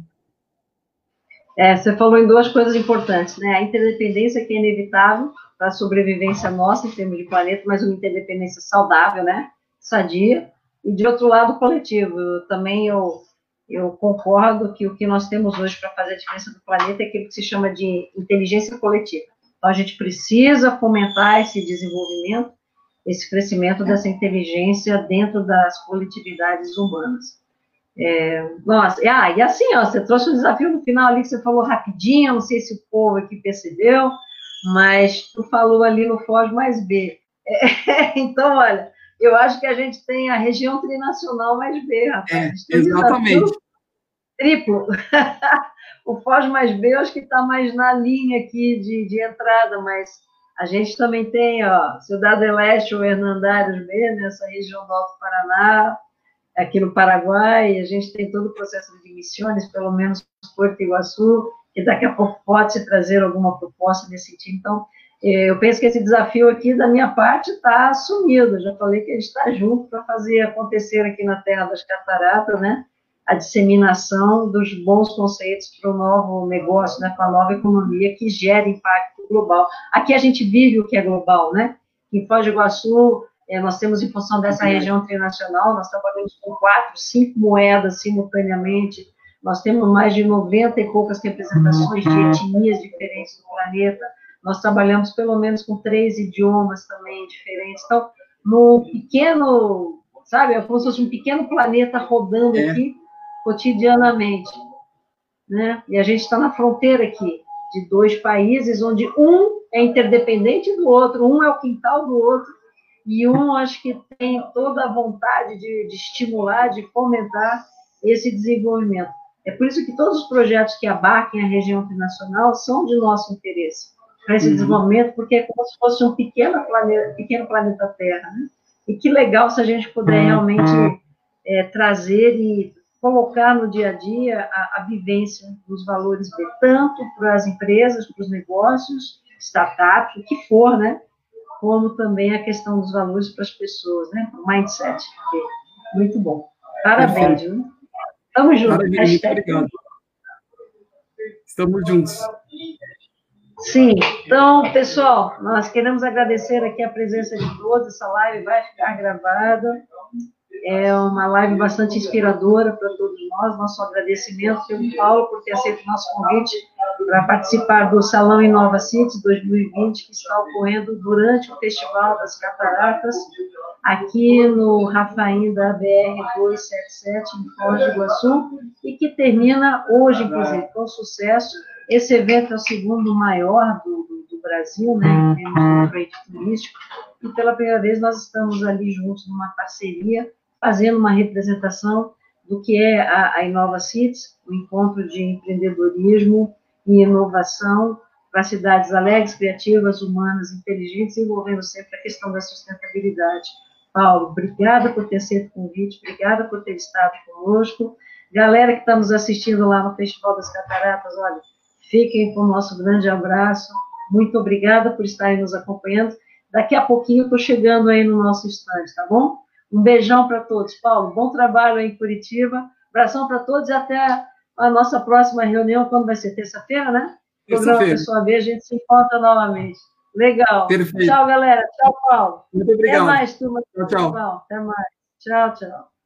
Speaker 1: É, você falou em duas coisas importantes, né? A interdependência que é inevitável para a sobrevivência nossa em termos de planeta, mas uma interdependência saudável, né? Sadia e de outro lado coletivo. Eu, também eu, eu concordo que o que nós temos hoje para fazer a diferença do planeta é aquilo que se chama de inteligência coletiva. Então a gente precisa fomentar esse desenvolvimento, esse crescimento dessa inteligência dentro das coletividades humanas. É, nossa, ah, e assim, ó, você trouxe um desafio no final ali que você falou rapidinho, não sei se o povo aqui percebeu, mas tu falou ali no Foz mais B. É, então, olha, eu acho que a gente tem a região trinacional mais B, rapaz.
Speaker 2: É, exatamente.
Speaker 1: Triplo. o Foz mais B, eu acho que está mais na linha aqui de, de entrada, mas a gente também tem, ó, Cidade Leste ou Hernandários B, nessa né, região do Alto Paraná, aqui no Paraguai, a gente tem todo o processo de missões, pelo menos Porto Iguaçu, que daqui a pouco pode se trazer alguma proposta nesse sentido. Então, eu penso que esse desafio aqui, da minha parte, está assumido. Eu já falei que a gente está junto para fazer acontecer aqui na Terra das Cataratas, né? A disseminação dos bons conceitos para o novo negócio, né? Para a nova economia que gera impacto global. Aqui a gente vive o que é global, né? Em Foz do Iguaçu, é, nós temos, em função dessa região internacional, nós trabalhamos com quatro, cinco moedas simultaneamente. Nós temos mais de 90 e poucas representações de etnias diferentes do planeta nós trabalhamos pelo menos com três idiomas também diferentes. Então, no pequeno, sabe, é como se fosse um pequeno planeta rodando é. aqui cotidianamente. Né? E a gente está na fronteira aqui de dois países, onde um é interdependente do outro, um é o quintal do outro, e um acho que tem toda a vontade de, de estimular, de fomentar esse desenvolvimento. É por isso que todos os projetos que abarquem a região internacional são de nosso interesse para esse uhum. desenvolvimento, porque é como se fosse um pequeno planeta, pequeno planeta Terra. Né? E que legal se a gente puder uhum. realmente é, trazer e colocar no dia a dia a, a vivência dos valores B, tanto para as empresas, para os negócios, startups, o que for, né? Como também a questão dos valores para as pessoas, né? O mindset. Muito bom. Parabéns, viu? Estamos juntos. Parabéns, obrigado.
Speaker 2: Estamos juntos.
Speaker 1: Sim, então, pessoal, nós queremos agradecer aqui a presença de todos. Essa live vai ficar gravada. É uma live bastante inspiradora para todos nós. Nosso agradecimento pelo Paulo por ter aceito o nosso convite para participar do Salão Inova Cities 2020, que está ocorrendo durante o Festival das Cataratas, aqui no Rafaim da BR-277, em Foz do Iguaçu, e que termina hoje, inclusive, com sucesso esse evento é o segundo maior do, do, Brasil, né, em termos de turístico, e pela primeira vez nós estamos ali juntos numa parceria, fazendo uma representação do que é a, a Inova Cities, o um encontro de empreendedorismo e inovação para cidades alegres, criativas, humanas, inteligentes, envolvendo sempre a questão da sustentabilidade. Paulo, obrigada por ter aceito o convite, obrigada por ter estado conosco. Galera que estamos assistindo lá no Festival das Cataratas, olha, Fiquem com o nosso grande abraço. Muito obrigada por estarem nos acompanhando. Daqui a pouquinho estou chegando aí no nosso estande, tá bom? Um beijão para todos. Paulo, bom trabalho aí em Curitiba. Abração para todos e até a nossa próxima reunião, quando vai ser? Terça-feira, né? programa Pessoa B, a gente se encontra novamente. Legal.
Speaker 2: Perfeito.
Speaker 1: Tchau, galera. Tchau, Paulo.
Speaker 2: Muito obrigado.
Speaker 1: Até mais, turma.
Speaker 2: Tchau, tchau.
Speaker 1: Até mais. Tchau, tchau.